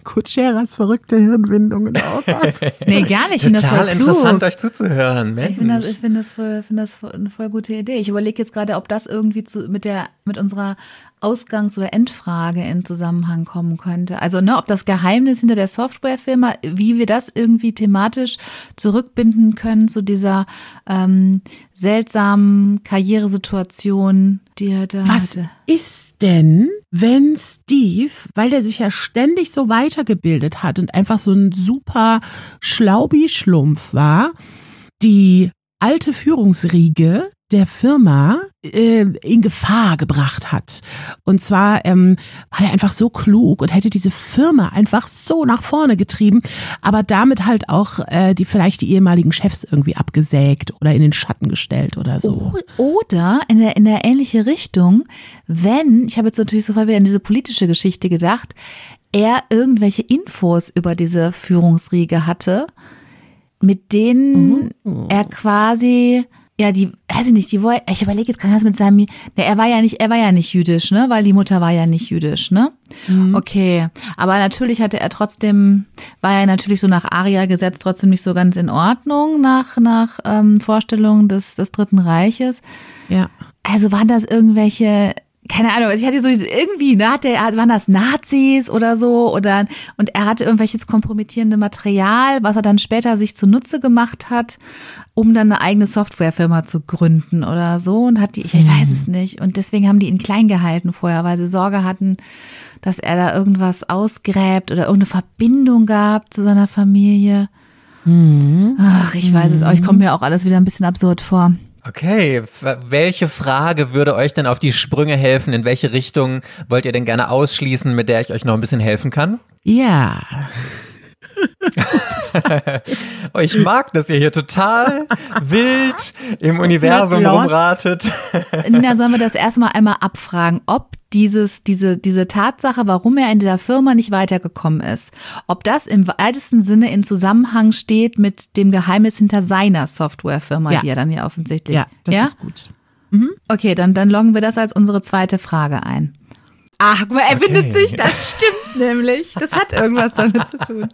Kutscheras verrückte Hirnwindungen. Oh [laughs] nee, gar nicht. Ich Total interessant, euch zuzuhören. Mensch. Ich finde das, ich find das, voll, find das voll, eine voll gute Idee. Ich überlege jetzt gerade, ob das irgendwie zu, mit, der, mit unserer Ausgangs- oder Endfrage in Zusammenhang kommen könnte. Also, ne, ob das Geheimnis hinter der Softwarefirma, wie wir das irgendwie thematisch zurückbinden können zu dieser ähm, seltsamen Karrieresituation, die er da Was hatte. ist denn, wenn Steve, weil der sich ja ständig so weitergebildet hat und einfach so ein super Schlaubi-Schlumpf war, die alte Führungsriege der Firma äh, in Gefahr gebracht hat. Und zwar ähm, war er einfach so klug und hätte diese Firma einfach so nach vorne getrieben, aber damit halt auch äh, die vielleicht die ehemaligen Chefs irgendwie abgesägt oder in den Schatten gestellt oder so. Oder in der in der ähnliche Richtung, wenn ich habe jetzt natürlich sofort wieder an diese politische Geschichte gedacht, er irgendwelche Infos über diese Führungsriege hatte, mit denen mhm. er quasi ja, die, weiß ich nicht, die wollte, ich überlege jetzt gerade mit seinem, ne, er war ja nicht, er war ja nicht jüdisch, ne, weil die Mutter war ja nicht jüdisch, ne? Mhm. Okay, aber natürlich hatte er trotzdem, war er natürlich so nach Aria-Gesetz trotzdem nicht so ganz in Ordnung nach, nach ähm, Vorstellungen des, des Dritten Reiches. Ja. Also waren das irgendwelche keine Ahnung, also ich hatte so irgendwie, ne, hatte, waren das Nazis oder so oder und er hatte irgendwelches kompromittierende Material, was er dann später sich zunutze gemacht hat, um dann eine eigene Softwarefirma zu gründen oder so und hat die, ich weiß es nicht und deswegen haben die ihn klein gehalten vorher, weil sie Sorge hatten, dass er da irgendwas ausgräbt oder irgendeine Verbindung gab zu seiner Familie. Mhm. Ach, ich weiß es auch, ich komme mir auch alles wieder ein bisschen absurd vor. Okay, welche Frage würde euch denn auf die Sprünge helfen? In welche Richtung wollt ihr denn gerne ausschließen, mit der ich euch noch ein bisschen helfen kann? Ja. [laughs] [laughs] ich mag, dass ihr hier total wild im Universum rumratet. [laughs] Nina, sollen wir das erstmal einmal abfragen, ob dieses, diese, diese Tatsache, warum er in dieser Firma nicht weitergekommen ist, ob das im weitesten Sinne in Zusammenhang steht mit dem Geheimnis hinter seiner Softwarefirma, ja. die er dann ja offensichtlich. Ja, das ja? ist gut. Mhm. Okay, dann, dann loggen wir das als unsere zweite Frage ein. Ach, guck mal, er okay. findet sich, das stimmt [laughs] nämlich. Das hat irgendwas damit zu tun.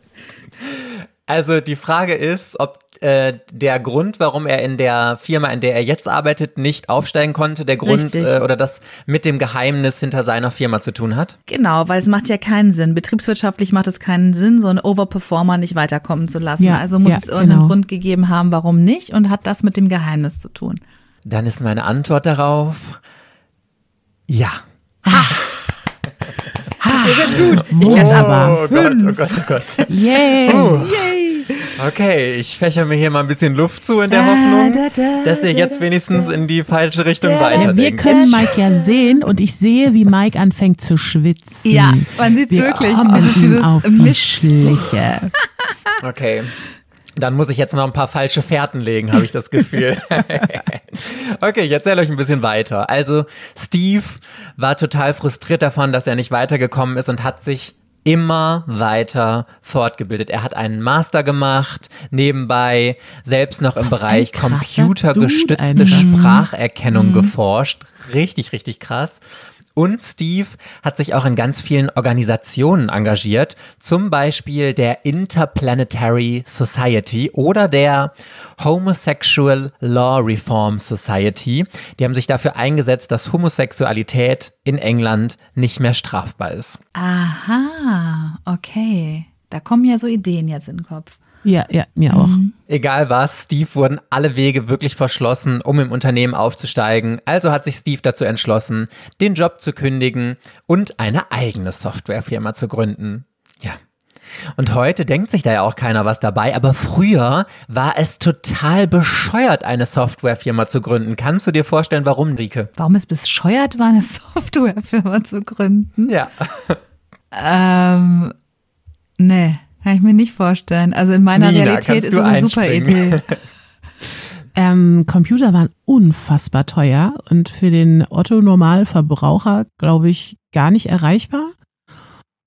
Also die Frage ist, ob äh, der Grund, warum er in der Firma, in der er jetzt arbeitet, nicht aufsteigen konnte, der Grund äh, oder das mit dem Geheimnis hinter seiner Firma zu tun hat? Genau, weil es macht ja keinen Sinn. Betriebswirtschaftlich macht es keinen Sinn, so einen Overperformer nicht weiterkommen zu lassen. Ja, also muss ja, es irgendeinen genau. Grund gegeben haben, warum nicht und hat das mit dem Geheimnis zu tun. Dann ist meine Antwort darauf ja. Ha. Wir sind gut. Ich oh, aber. Fünf. Oh Gott, oh Gott, oh Gott. Yay. Uh. Yay. Okay, ich fächer mir hier mal ein bisschen Luft zu in der Hoffnung, dass ihr jetzt wenigstens in die falsche Richtung weiterdenkt. Wir können Mike ja sehen und ich sehe, wie Mike anfängt zu schwitzen. Ja, man sieht es wirklich. Ist dieses auf die Schliche. Okay. Dann muss ich jetzt noch ein paar falsche Fährten legen, habe ich das Gefühl. [laughs] okay, ich erzähle euch ein bisschen weiter. Also Steve war total frustriert davon, dass er nicht weitergekommen ist und hat sich immer weiter fortgebildet. Er hat einen Master gemacht, nebenbei selbst noch im Was Bereich computergestützte Spracherkennung mhm. geforscht. Richtig, richtig krass. Und Steve hat sich auch in ganz vielen Organisationen engagiert, zum Beispiel der Interplanetary Society oder der Homosexual Law Reform Society. Die haben sich dafür eingesetzt, dass Homosexualität in England nicht mehr strafbar ist. Aha, okay. Da kommen ja so Ideen jetzt in den Kopf. Ja, ja, mir auch. Mhm. Egal was, Steve wurden alle Wege wirklich verschlossen, um im Unternehmen aufzusteigen. Also hat sich Steve dazu entschlossen, den Job zu kündigen und eine eigene Softwarefirma zu gründen. Ja. Und heute denkt sich da ja auch keiner was dabei, aber früher war es total bescheuert, eine Softwarefirma zu gründen. Kannst du dir vorstellen, warum, Rike? Warum es bescheuert war, eine [laughs] Softwarefirma zu gründen? Ja. ähm, nee. Kann ich mir nicht vorstellen. Also in meiner Nina, Realität ist es eine super Idee. [laughs] ähm, Computer waren unfassbar teuer und für den Otto-Normalverbraucher, glaube ich, gar nicht erreichbar.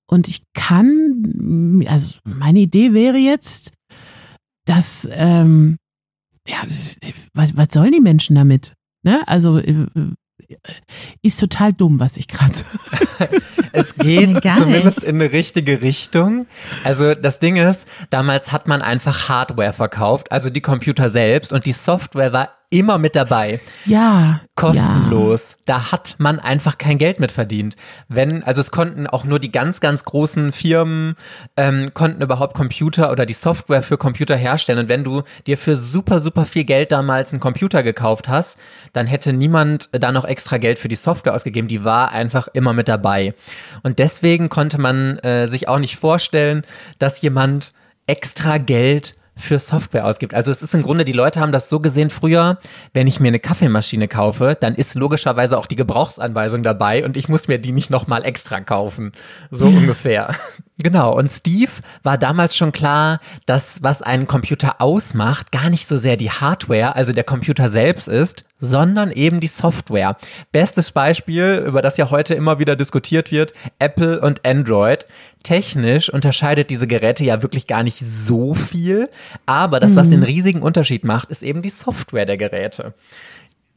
Und ich kann, also meine Idee wäre jetzt, dass, ähm, ja, was, was sollen die Menschen damit? Ne? Also äh, ist total dumm, was ich gerade. es geht zumindest in eine richtige Richtung. Also das Ding ist, damals hat man einfach Hardware verkauft, also die Computer selbst und die Software war immer mit dabei. Ja. Kostenlos. Ja. Da hat man einfach kein Geld mit verdient. Wenn, also es konnten auch nur die ganz, ganz großen Firmen ähm, konnten überhaupt Computer oder die Software für Computer herstellen. Und wenn du dir für super, super viel Geld damals einen Computer gekauft hast, dann hätte niemand da noch extra Geld für die Software ausgegeben. Die war einfach immer mit dabei. Und deswegen konnte man äh, sich auch nicht vorstellen, dass jemand extra Geld für Software ausgibt. Also es ist im Grunde, die Leute haben das so gesehen früher, wenn ich mir eine Kaffeemaschine kaufe, dann ist logischerweise auch die Gebrauchsanweisung dabei und ich muss mir die nicht nochmal extra kaufen. So [laughs] ungefähr. Genau, und Steve war damals schon klar, dass was einen Computer ausmacht, gar nicht so sehr die Hardware, also der Computer selbst ist, sondern eben die Software. Bestes Beispiel, über das ja heute immer wieder diskutiert wird, Apple und Android. Technisch unterscheidet diese Geräte ja wirklich gar nicht so viel, aber das, was mhm. den riesigen Unterschied macht, ist eben die Software der Geräte.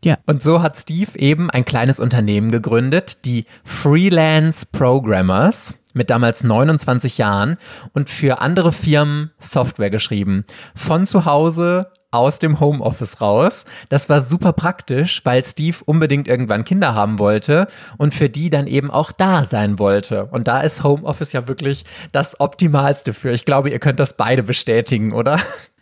Ja. Und so hat Steve eben ein kleines Unternehmen gegründet, die Freelance Programmers mit damals 29 Jahren und für andere Firmen Software geschrieben. Von zu Hause aus dem Homeoffice raus. Das war super praktisch, weil Steve unbedingt irgendwann Kinder haben wollte und für die dann eben auch da sein wollte. Und da ist Homeoffice ja wirklich das Optimalste für. Ich glaube, ihr könnt das beide bestätigen, oder?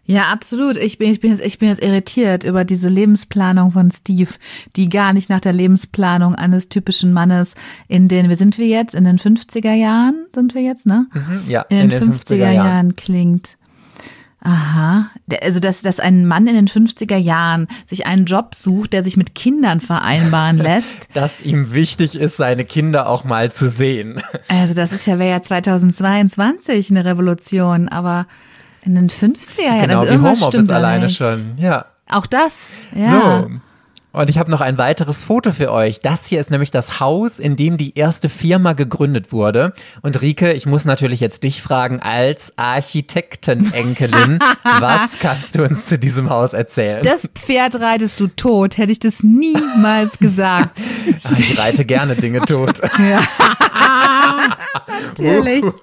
Ja, absolut. Ich bin, ich, bin jetzt, ich bin jetzt irritiert über diese Lebensplanung von Steve, die gar nicht nach der Lebensplanung eines typischen Mannes in den, wie sind wir jetzt? In den 50er Jahren sind wir jetzt, ne? Mhm, ja, in den, in den 50er, 50er Jahren. Jahren klingt. Aha. Also, dass, dass ein Mann in den 50er Jahren sich einen Job sucht, der sich mit Kindern vereinbaren lässt. [laughs] Dass ihm wichtig ist, seine Kinder auch mal zu sehen. Also, das ist ja, wäre ja 2022 eine Revolution, aber in den 50er Jahren, genau, also wie Homeoffice alleine nicht. schon. Ja. Auch das, ja. So. Und ich habe noch ein weiteres Foto für euch. Das hier ist nämlich das Haus, in dem die erste Firma gegründet wurde. Und Rike, ich muss natürlich jetzt dich fragen, als Architektenenkelin, [laughs] was kannst du uns zu diesem Haus erzählen? Das Pferd reitest du tot, hätte ich das niemals gesagt. [laughs] Ah, ich reite gerne Dinge tot. [laughs] Natürlich. [laughs]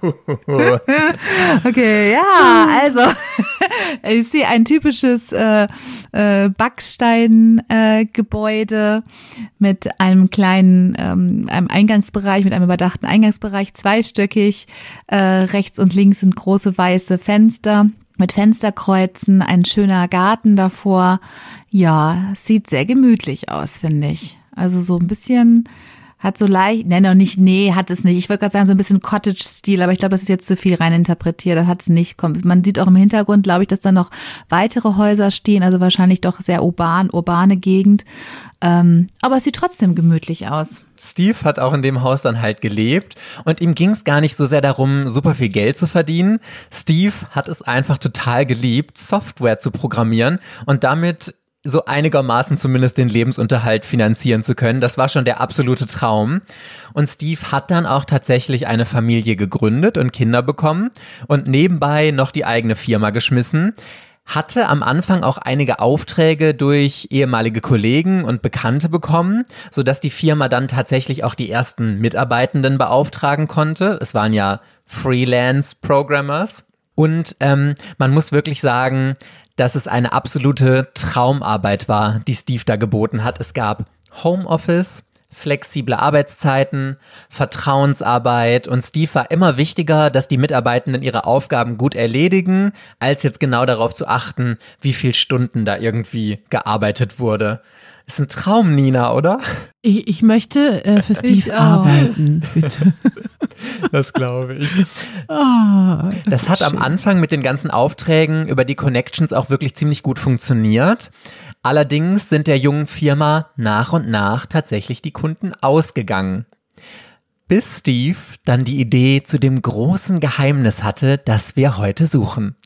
Okay, ja, also [laughs] ich sehe ein typisches äh, äh, Backsteingebäude mit einem kleinen ähm, einem Eingangsbereich, mit einem überdachten Eingangsbereich, zweistöckig. Äh, rechts und links sind große weiße Fenster mit Fensterkreuzen, ein schöner Garten davor. Ja, sieht sehr gemütlich aus, finde ich. Also so ein bisschen hat so leicht, ne, noch nicht, nee, hat es nicht. Ich wollte gerade sagen, so ein bisschen Cottage-Stil, aber ich glaube, das ist jetzt zu viel rein interpretiert. Das hat es nicht. Man sieht auch im Hintergrund, glaube ich, dass da noch weitere Häuser stehen, also wahrscheinlich doch sehr urban, urbane Gegend. Ähm, aber es sieht trotzdem gemütlich aus. Steve hat auch in dem Haus dann halt gelebt und ihm ging es gar nicht so sehr darum, super viel Geld zu verdienen. Steve hat es einfach total geliebt, Software zu programmieren und damit so einigermaßen zumindest den Lebensunterhalt finanzieren zu können. Das war schon der absolute Traum. Und Steve hat dann auch tatsächlich eine Familie gegründet und Kinder bekommen und nebenbei noch die eigene Firma geschmissen hatte am Anfang auch einige Aufträge durch ehemalige Kollegen und Bekannte bekommen, so dass die Firma dann tatsächlich auch die ersten Mitarbeitenden beauftragen konnte. Es waren ja Freelance-Programmers. Und ähm, man muss wirklich sagen, dass es eine absolute Traumarbeit war, die Steve da geboten hat. Es gab Homeoffice, flexible Arbeitszeiten, Vertrauensarbeit und Steve war immer wichtiger, dass die Mitarbeitenden ihre Aufgaben gut erledigen, als jetzt genau darauf zu achten, wie viel Stunden da irgendwie gearbeitet wurde. Ist ein Traum, Nina, oder? Ich, ich möchte äh, für Steve auch. arbeiten, bitte. [laughs] Das glaube ich. [laughs] Ah, Das ist hat am schön. Anfang mit den ganzen Aufträgen über die Connections auch wirklich ziemlich gut funktioniert. Allerdings sind der jungen Firma nach und nach tatsächlich die Kunden ausgegangen. Bis Steve dann die Idee zu dem großen Geheimnis hatte, das wir heute suchen.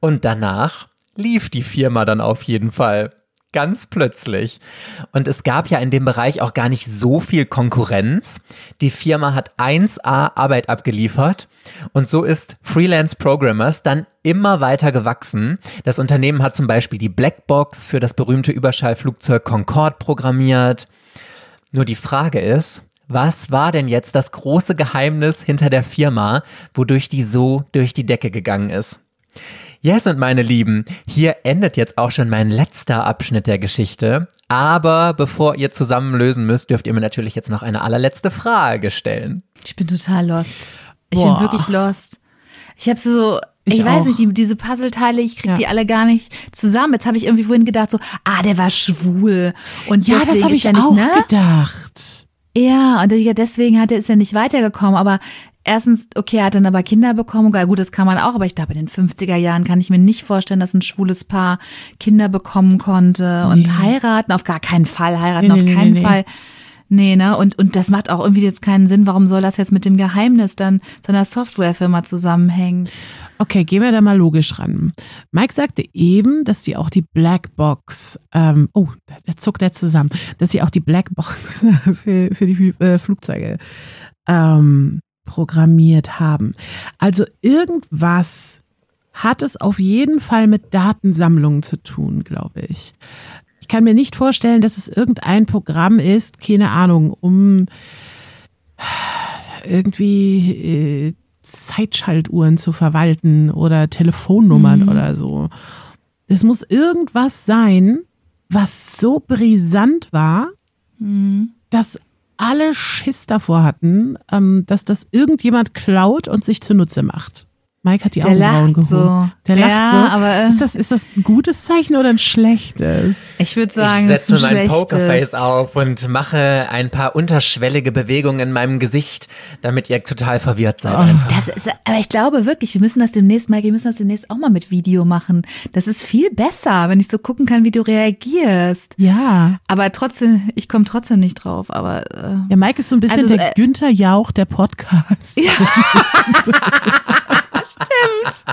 Und danach lief die Firma dann auf jeden Fall. Ganz plötzlich. Und es gab ja in dem Bereich auch gar nicht so viel Konkurrenz. Die Firma hat 1A Arbeit abgeliefert und so ist Freelance Programmers dann immer weiter gewachsen. Das Unternehmen hat zum Beispiel die Blackbox für das berühmte Überschallflugzeug Concorde programmiert. Nur die Frage ist, was war denn jetzt das große Geheimnis hinter der Firma, wodurch die so durch die Decke gegangen ist? Yes, und meine Lieben, hier endet jetzt auch schon mein letzter Abschnitt der Geschichte. Aber bevor ihr zusammen lösen müsst, dürft ihr mir natürlich jetzt noch eine allerletzte Frage stellen. Ich bin total lost. Ich Boah. bin wirklich lost. Ich habe so, ich, Ich weiß auch. nicht, die, diese Puzzleteile, ich krieg Ja. die alle gar nicht zusammen. Jetzt habe ich irgendwie vorhin gedacht, so, ah, der war schwul. Und Ja, das habe ich er nicht, auch ne? gedacht. Ja, und ja, deswegen hat er, ist er nicht weitergekommen. Aber erstens, okay, er hat dann aber Kinder bekommen. Gut, das kann man auch, aber ich glaube, in den 50er Jahren kann ich mir nicht vorstellen, dass ein schwules Paar Kinder bekommen konnte und heiraten. Auf gar keinen Fall, heiraten Nee, auf nee, nee, keinen nee. Fall. Nee, ne? Und, und das macht auch irgendwie jetzt keinen Sinn. Warum soll das jetzt mit dem Geheimnis dann seiner Softwarefirma zusammenhängen? Okay, gehen wir da mal logisch ran. Mike sagte eben, dass sie auch die Blackbox, ähm, oh, da- da zuckt er zusammen, dass sie auch die Blackbox [laughs] für, für die äh, Flugzeuge ähm, programmiert haben. Also irgendwas hat es auf jeden Fall mit Datensammlungen zu tun, glaube ich. Ich kann mir nicht vorstellen, dass es irgendein Programm ist, keine Ahnung, um irgendwie äh, Zeitschaltuhren zu verwalten oder Telefonnummern oder so. Es muss irgendwas sein, was so brisant war, dass alle Schiss davor hatten, ähm, dass das irgendjemand klaut und sich zunutze macht. Mike hat die Der Augenbrauen lacht gehoben. so. Der lacht Ja, so. aber, äh, ist, das, ist das ein gutes Zeichen oder ein schlechtes? Ich würde Ich sagen, das ist setze ein mein schlechtes. Pokerface auf und mache ein paar unterschwellige Bewegungen in meinem Gesicht, damit ihr total verwirrt seid. einfach. Das ist, aber ich glaube wirklich, wir müssen das demnächst, Mike, wir müssen das demnächst auch mal mit Video machen. Das ist viel besser, wenn ich so gucken kann, wie du reagierst. Ja. Aber trotzdem, ich komme trotzdem nicht drauf. Aber äh, Ja, Mike ist so ein bisschen Also, der äh, Günther Jauch der Podcast. [laughs] [laughs] [laughs]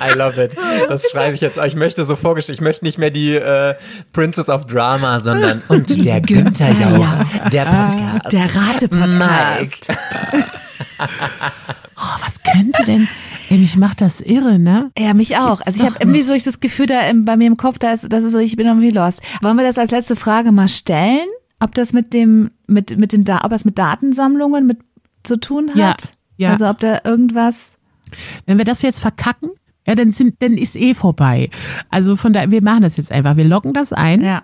I love it. Das schreibe ich jetzt. Ich möchte so vorgestellt, ich möchte nicht mehr die äh, Princess of Drama, sondern [laughs] und der Günther Jauch, der Podcast. der Rate-Podcast. [laughs] Oh, was könnte denn? Ey, mich macht das irre, ne? Ja, mich Das auch. Also ich habe irgendwie so ich das Gefühl, da im, bei mir im Kopf, da ist, das ist so, ich bin irgendwie lost. Wollen wir das als letzte Frage mal stellen? Ob das mit dem, mit, mit den, Da- ob das mit Datensammlungen mit zu tun hat? Ja, ja. Also ob da irgendwas. Wenn wir das jetzt verkacken, ja, dann sind, dann ist eh vorbei. Also von daher, wir machen das jetzt einfach. Wir loggen das ein Ja.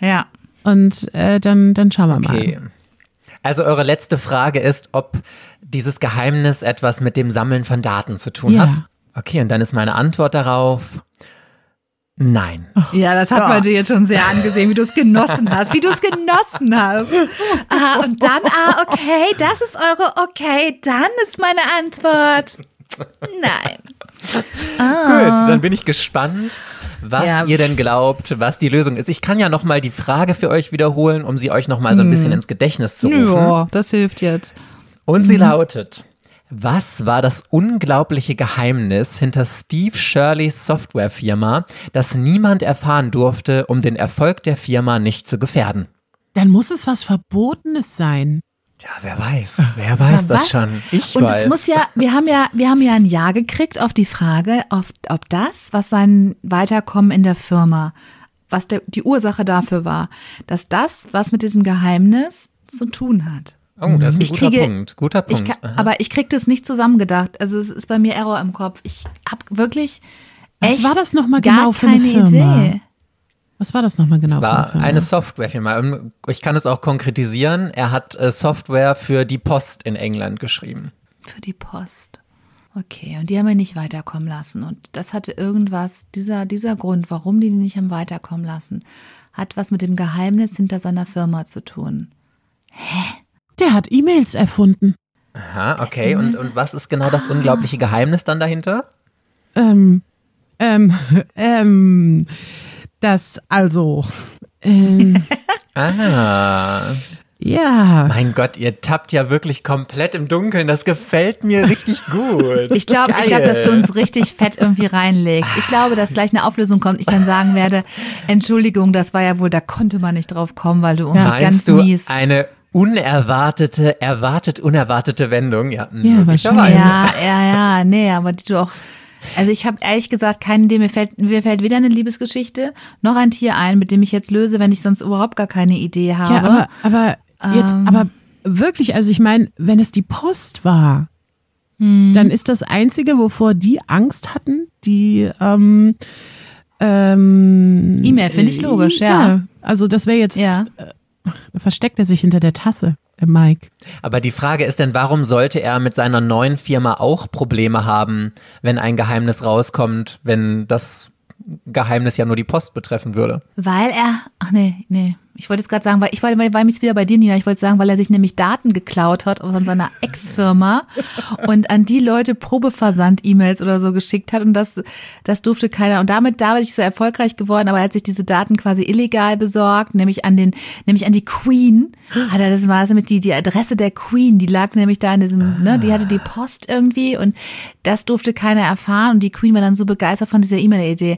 Ja. und äh, dann, dann schauen wir Okay. mal. Also eure letzte Frage ist, ob dieses Geheimnis etwas mit dem Sammeln von Daten zu tun Ja. hat. Okay, und dann ist meine Antwort darauf nein. Ja, das hat man dir jetzt schon sehr angesehen, wie du es genossen hast, wie du es genossen hast. [laughs] Ah, und dann, ah, okay, das ist eure, okay, dann ist meine Antwort. Nein. [laughs] Gut, dann bin ich gespannt, was Ja. ihr denn glaubt, was die Lösung ist. Ich kann ja noch mal die Frage für euch wiederholen, um sie euch noch mal so ein bisschen ins Gedächtnis zu rufen. Ja, das hilft jetzt. Und sie lautet: Was war das unglaubliche Geheimnis hinter Steve Shirleys Softwarefirma, das niemand erfahren durfte, um den Erfolg der Firma nicht zu gefährden? Dann muss es was Verbotenes sein. Ja, wer weiß? Wer weiß das schon? Ich Und weiß. es muss ja, wir haben ja, wir haben ja ein Ja gekriegt auf die Frage, ob, ob das, was sein Weiterkommen in der Firma, was der, die Ursache dafür war, dass das, was mit diesem Geheimnis zu tun hat. oh, das ist ein Ich guter kriege- Punkt. Guter Ich Punkt. kann, Aha. aber ich krieg das nicht zusammengedacht. Also es ist bei mir Error im Kopf. Ich habe wirklich Was echt war das noch mal gar genau für eine keine Firma? Idee. Was war das nochmal genau? Es war eine Softwarefirma. Ich kann es auch konkretisieren. Er hat äh, Software für die Post in England geschrieben. Für die Post. Okay, und die haben wir nicht weiterkommen lassen. Und das hatte irgendwas, dieser, dieser Grund, warum die ihn nicht haben weiterkommen lassen, hat was mit dem Geheimnis hinter seiner Firma zu tun. Der hat E-Mails erfunden. Aha, okay. Und, und was ist genau das unglaubliche Geheimnis dann dahinter? Ähm, ähm, [laughs] ähm, das also, ähm, [laughs] Ah, ja. mein Gott, ihr tappt ja wirklich komplett im Dunkeln. Das gefällt mir richtig [laughs] gut. Ich glaube, ich glaube, dass du uns richtig fett irgendwie reinlegst. Ich glaube, dass gleich eine Auflösung kommt. Ich dann sagen werde, Entschuldigung, das war ja wohl, da konnte man nicht drauf kommen, weil du irgendwie Meinst ganz du mies. eine unerwartete, erwartet unerwartete Wendung? Ja, Ja, möglicherweise. Ja, ja, ja, nee, aber die du auch. Also ich habe ehrlich gesagt keine Idee, mir fällt, mir fällt weder eine Liebesgeschichte noch ein Tier ein, mit dem ich jetzt löse, wenn ich sonst überhaupt gar keine Idee habe. Ja, aber, aber jetzt, Ähm. aber wirklich, also ich meine, wenn es die Post war, Hm. dann ist das Einzige, wovor die Angst hatten, die ähm, ähm, E-Mail finde ich logisch, ja. Also das wäre jetzt, Ja. äh, da versteckt er sich hinter der Tasse, Mike. Aber die Frage ist denn, warum sollte er mit seiner neuen Firma auch Probleme haben, wenn ein Geheimnis rauskommt, wenn das Geheimnis ja nur die Post betreffen würde? Weil er, ach nee, nee. Ich wollte jetzt gerade sagen, weil ich wollte, weil mich wieder bei dir, Nina. Ich wollte sagen, weil er sich nämlich Daten geklaut hat von seiner [laughs] Ex-Firma und an die Leute Probeversand-E-Mails oder so geschickt hat und das, das durfte keiner. Und damit, da bin ich so erfolgreich geworden, aber er hat sich diese Daten quasi illegal besorgt, nämlich an den, nämlich an die Queen. Hat er, das war damit die, die Adresse der Queen, die lag nämlich da in diesem, ne, die hatte die Post irgendwie und das durfte keiner erfahren und die Queen war dann so begeistert von dieser E-Mail-Idee.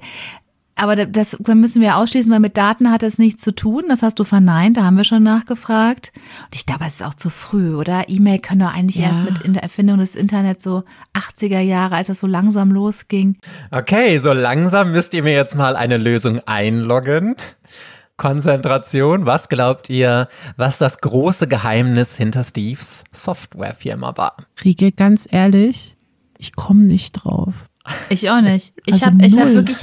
Aber da- das müssen wir ausschließen, weil mit Daten hat es nichts zu tun. Das hast du verneint, da haben wir schon nachgefragt. Und ich glaube, es ist auch zu früh, oder? E-Mail können doch eigentlich Ja. erst mit in der Erfindung des Internets so 80er Jahre, als das so langsam losging. Okay, so langsam müsst ihr mir jetzt mal eine Lösung einloggen. Konzentration, was glaubt ihr, was das große Geheimnis hinter Steves Softwarefirma war? Rieke, ganz ehrlich, ich komme nicht drauf. Ich auch nicht. Ich Also habe hab wirklich,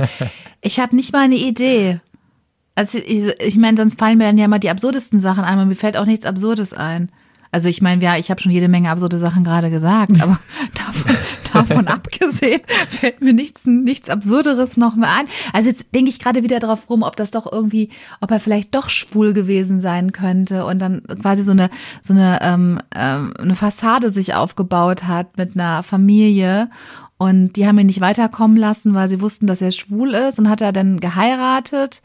ich habe nicht mal eine Idee. Also ich, ich meine, sonst fallen mir dann ja mal die absurdesten Sachen ein, aber mir fällt auch nichts Absurdes ein. Also ich meine, ja, ich habe schon jede Menge absurde Sachen gerade gesagt, aber [laughs] davon, davon [laughs] abgesehen fällt mir nichts, nichts Absurderes noch mehr ein. Also jetzt denke ich gerade wieder drauf rum, ob das doch irgendwie, ob er vielleicht doch schwul gewesen sein könnte und dann quasi so eine, so eine, ähm, ähm, eine Fassade sich aufgebaut hat mit einer Familie und die haben ihn nicht weiterkommen lassen, weil sie wussten, dass er schwul ist und hat er dann geheiratet.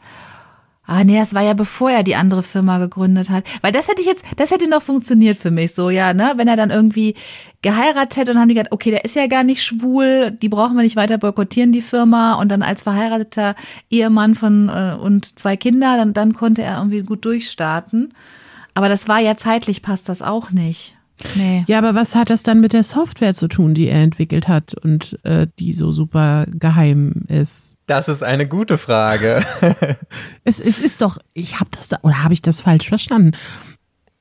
Ah, nee, das war ja bevor er die andere Firma gegründet hat. Weil das hätte ich jetzt, das hätte noch funktioniert für mich so, ja, ne? Wenn er dann irgendwie geheiratet hätte und haben die gesagt, okay, der ist ja gar nicht schwul, die brauchen wir nicht weiter boykottieren, die Firma. Und dann als verheirateter Ehemann von äh, und zwei Kinder, dann, dann konnte er irgendwie gut durchstarten. Aber das war ja zeitlich, passt das auch nicht. Nee. Ja, aber was hat das dann mit der Software zu tun, die er entwickelt hat und äh, die so super geheim ist? Das ist eine gute Frage. [laughs] es, es ist doch, ich habe das da, oder habe ich das falsch verstanden?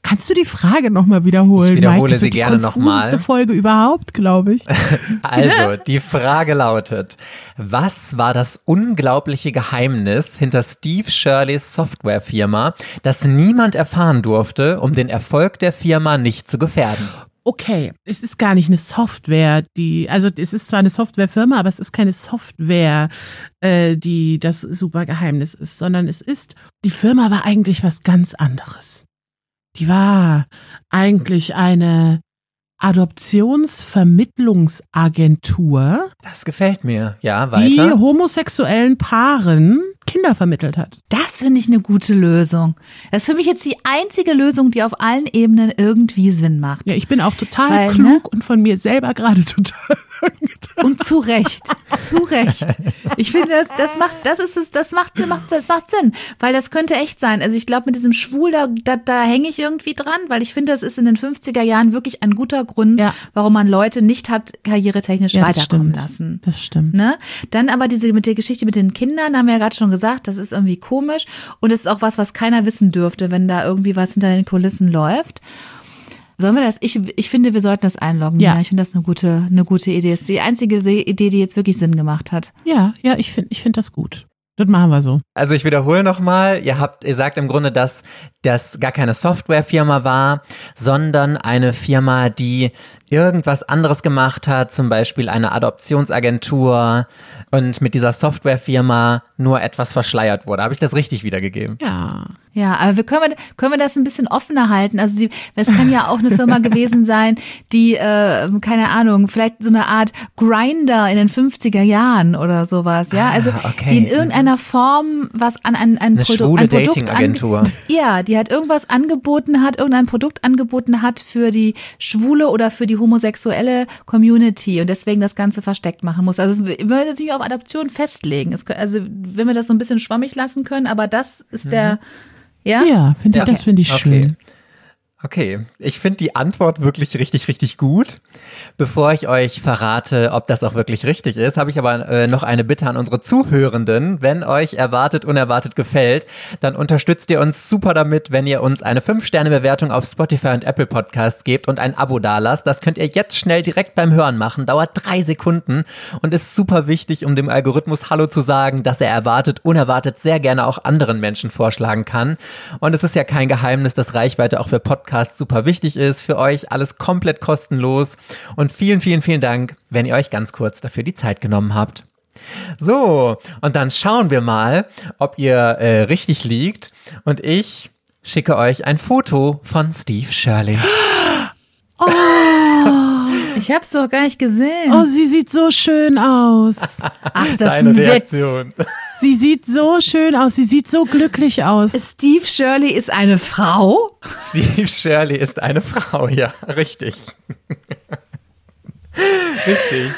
Kannst du die Frage nochmal wiederholen? Ich wiederhole Mike? Das sie gerne die konfuseste nochmal. Folge überhaupt, glaube ich. [laughs] Also, die Frage lautet, was war das unglaubliche Geheimnis hinter Steve Shirleys Softwarefirma, das niemand erfahren durfte, um den Erfolg der Firma nicht zu gefährden? Okay, es ist gar nicht eine Software, die, also es ist zwar eine Softwarefirma, aber es ist keine Software, äh, die das super Geheimnis ist, sondern es ist, die Firma war eigentlich was ganz anderes. Die war eigentlich eine Adoptionsvermittlungsagentur, Das gefällt mir. Ja, die weiter. homosexuellen Paaren Kinder vermittelt hat. Das finde ich eine gute Lösung. Das ist für mich jetzt die einzige Lösung, die auf allen Ebenen irgendwie Sinn macht. Ja, ich bin auch total Weil, klug ne? und von mir selber gerade [laughs] total Und zu Recht, zu Recht. Ich finde, das, das macht, das ist es, das macht, das macht, das macht Sinn, weil das könnte echt sein. Also ich glaube, mit diesem Schwul, da, da, da hänge ich irgendwie dran, weil ich finde, das ist in den 50er Jahren wirklich ein guter Grund, Ja. warum man Leute nicht hat karrieretechnisch Ja, das weiterkommen stimmt. lassen. Das stimmt. Ne? Dann aber diese mit der Geschichte mit den Kindern, haben wir ja gerade schon gesagt, das ist irgendwie komisch und es ist auch was, was keiner wissen dürfte, wenn da irgendwie was hinter den Kulissen läuft. Sollen wir das? Ich, ich finde, wir sollten das einloggen. Ja. ich finde das eine gute, eine gute Idee. Das ist die einzige Idee, die jetzt wirklich Sinn gemacht hat. Ja, ja, ich finde ich find das gut. Das machen wir so. Also ich wiederhole nochmal, ihr habt, ihr sagt im Grunde, dass das gar keine Softwarefirma war, sondern eine Firma, die irgendwas anderes gemacht hat, zum Beispiel eine Adoptionsagentur und mit dieser Softwarefirma nur etwas verschleiert wurde. Habe ich das richtig wiedergegeben? Ja. Ja, aber wir können, wir, können wir das ein bisschen offener halten? Also sie, es kann ja auch eine Firma [laughs] gewesen sein, die, äh, keine Ahnung, vielleicht so eine Art Grinder in den 50er Jahren oder sowas, ja? Also Ah, okay. die in irgendeiner Form was an ein, ein, Eine Produ schwule ein Produkt Datingagentur. Ja, die hat irgendwas angeboten hat, irgendein Produkt angeboten hat für die schwule oder für die homosexuelle Community und deswegen das Ganze versteckt machen muss. Also wir wollen jetzt nicht auf Adoption festlegen. Es, also wenn wir das so ein bisschen schwammig lassen können, aber das ist der, ja? Ja, finde Ja. das finde ich Okay. schön. Okay, ich finde die Antwort wirklich richtig, richtig gut. Bevor ich euch verrate, ob das auch wirklich richtig ist, habe ich aber äh, noch eine Bitte an unsere Zuhörenden. Wenn euch erwartet, unerwartet gefällt, dann unterstützt ihr uns super damit, wenn ihr uns eine 5-Sterne-Bewertung auf Spotify und Apple Podcasts gebt und ein Abo dalasst. Das könnt ihr jetzt schnell direkt beim Hören machen. Dauert drei Sekunden und ist super wichtig, um dem Algorithmus Hallo zu sagen, dass er erwartet, unerwartet sehr gerne auch anderen Menschen vorschlagen kann. Und es ist ja kein Geheimnis, dass Reichweite auch für Podcasts super wichtig ist. Für euch alles komplett kostenlos. Und vielen, vielen, vielen Dank, wenn ihr euch ganz kurz dafür die Zeit genommen habt. So, und dann schauen wir mal, ob ihr äh, richtig liegt. Und ich schicke euch ein Foto von Steve Shirley. [laughs] Ich habe es doch gar nicht gesehen. Oh, sie sieht so schön aus. [laughs] Ach, das ist Deine ein Reaktion. Witz. [laughs] Sie sieht so schön aus. Sie sieht so glücklich aus. Steve Shirley ist eine Frau? Steve Shirley ist eine Frau, ja, richtig. richtig.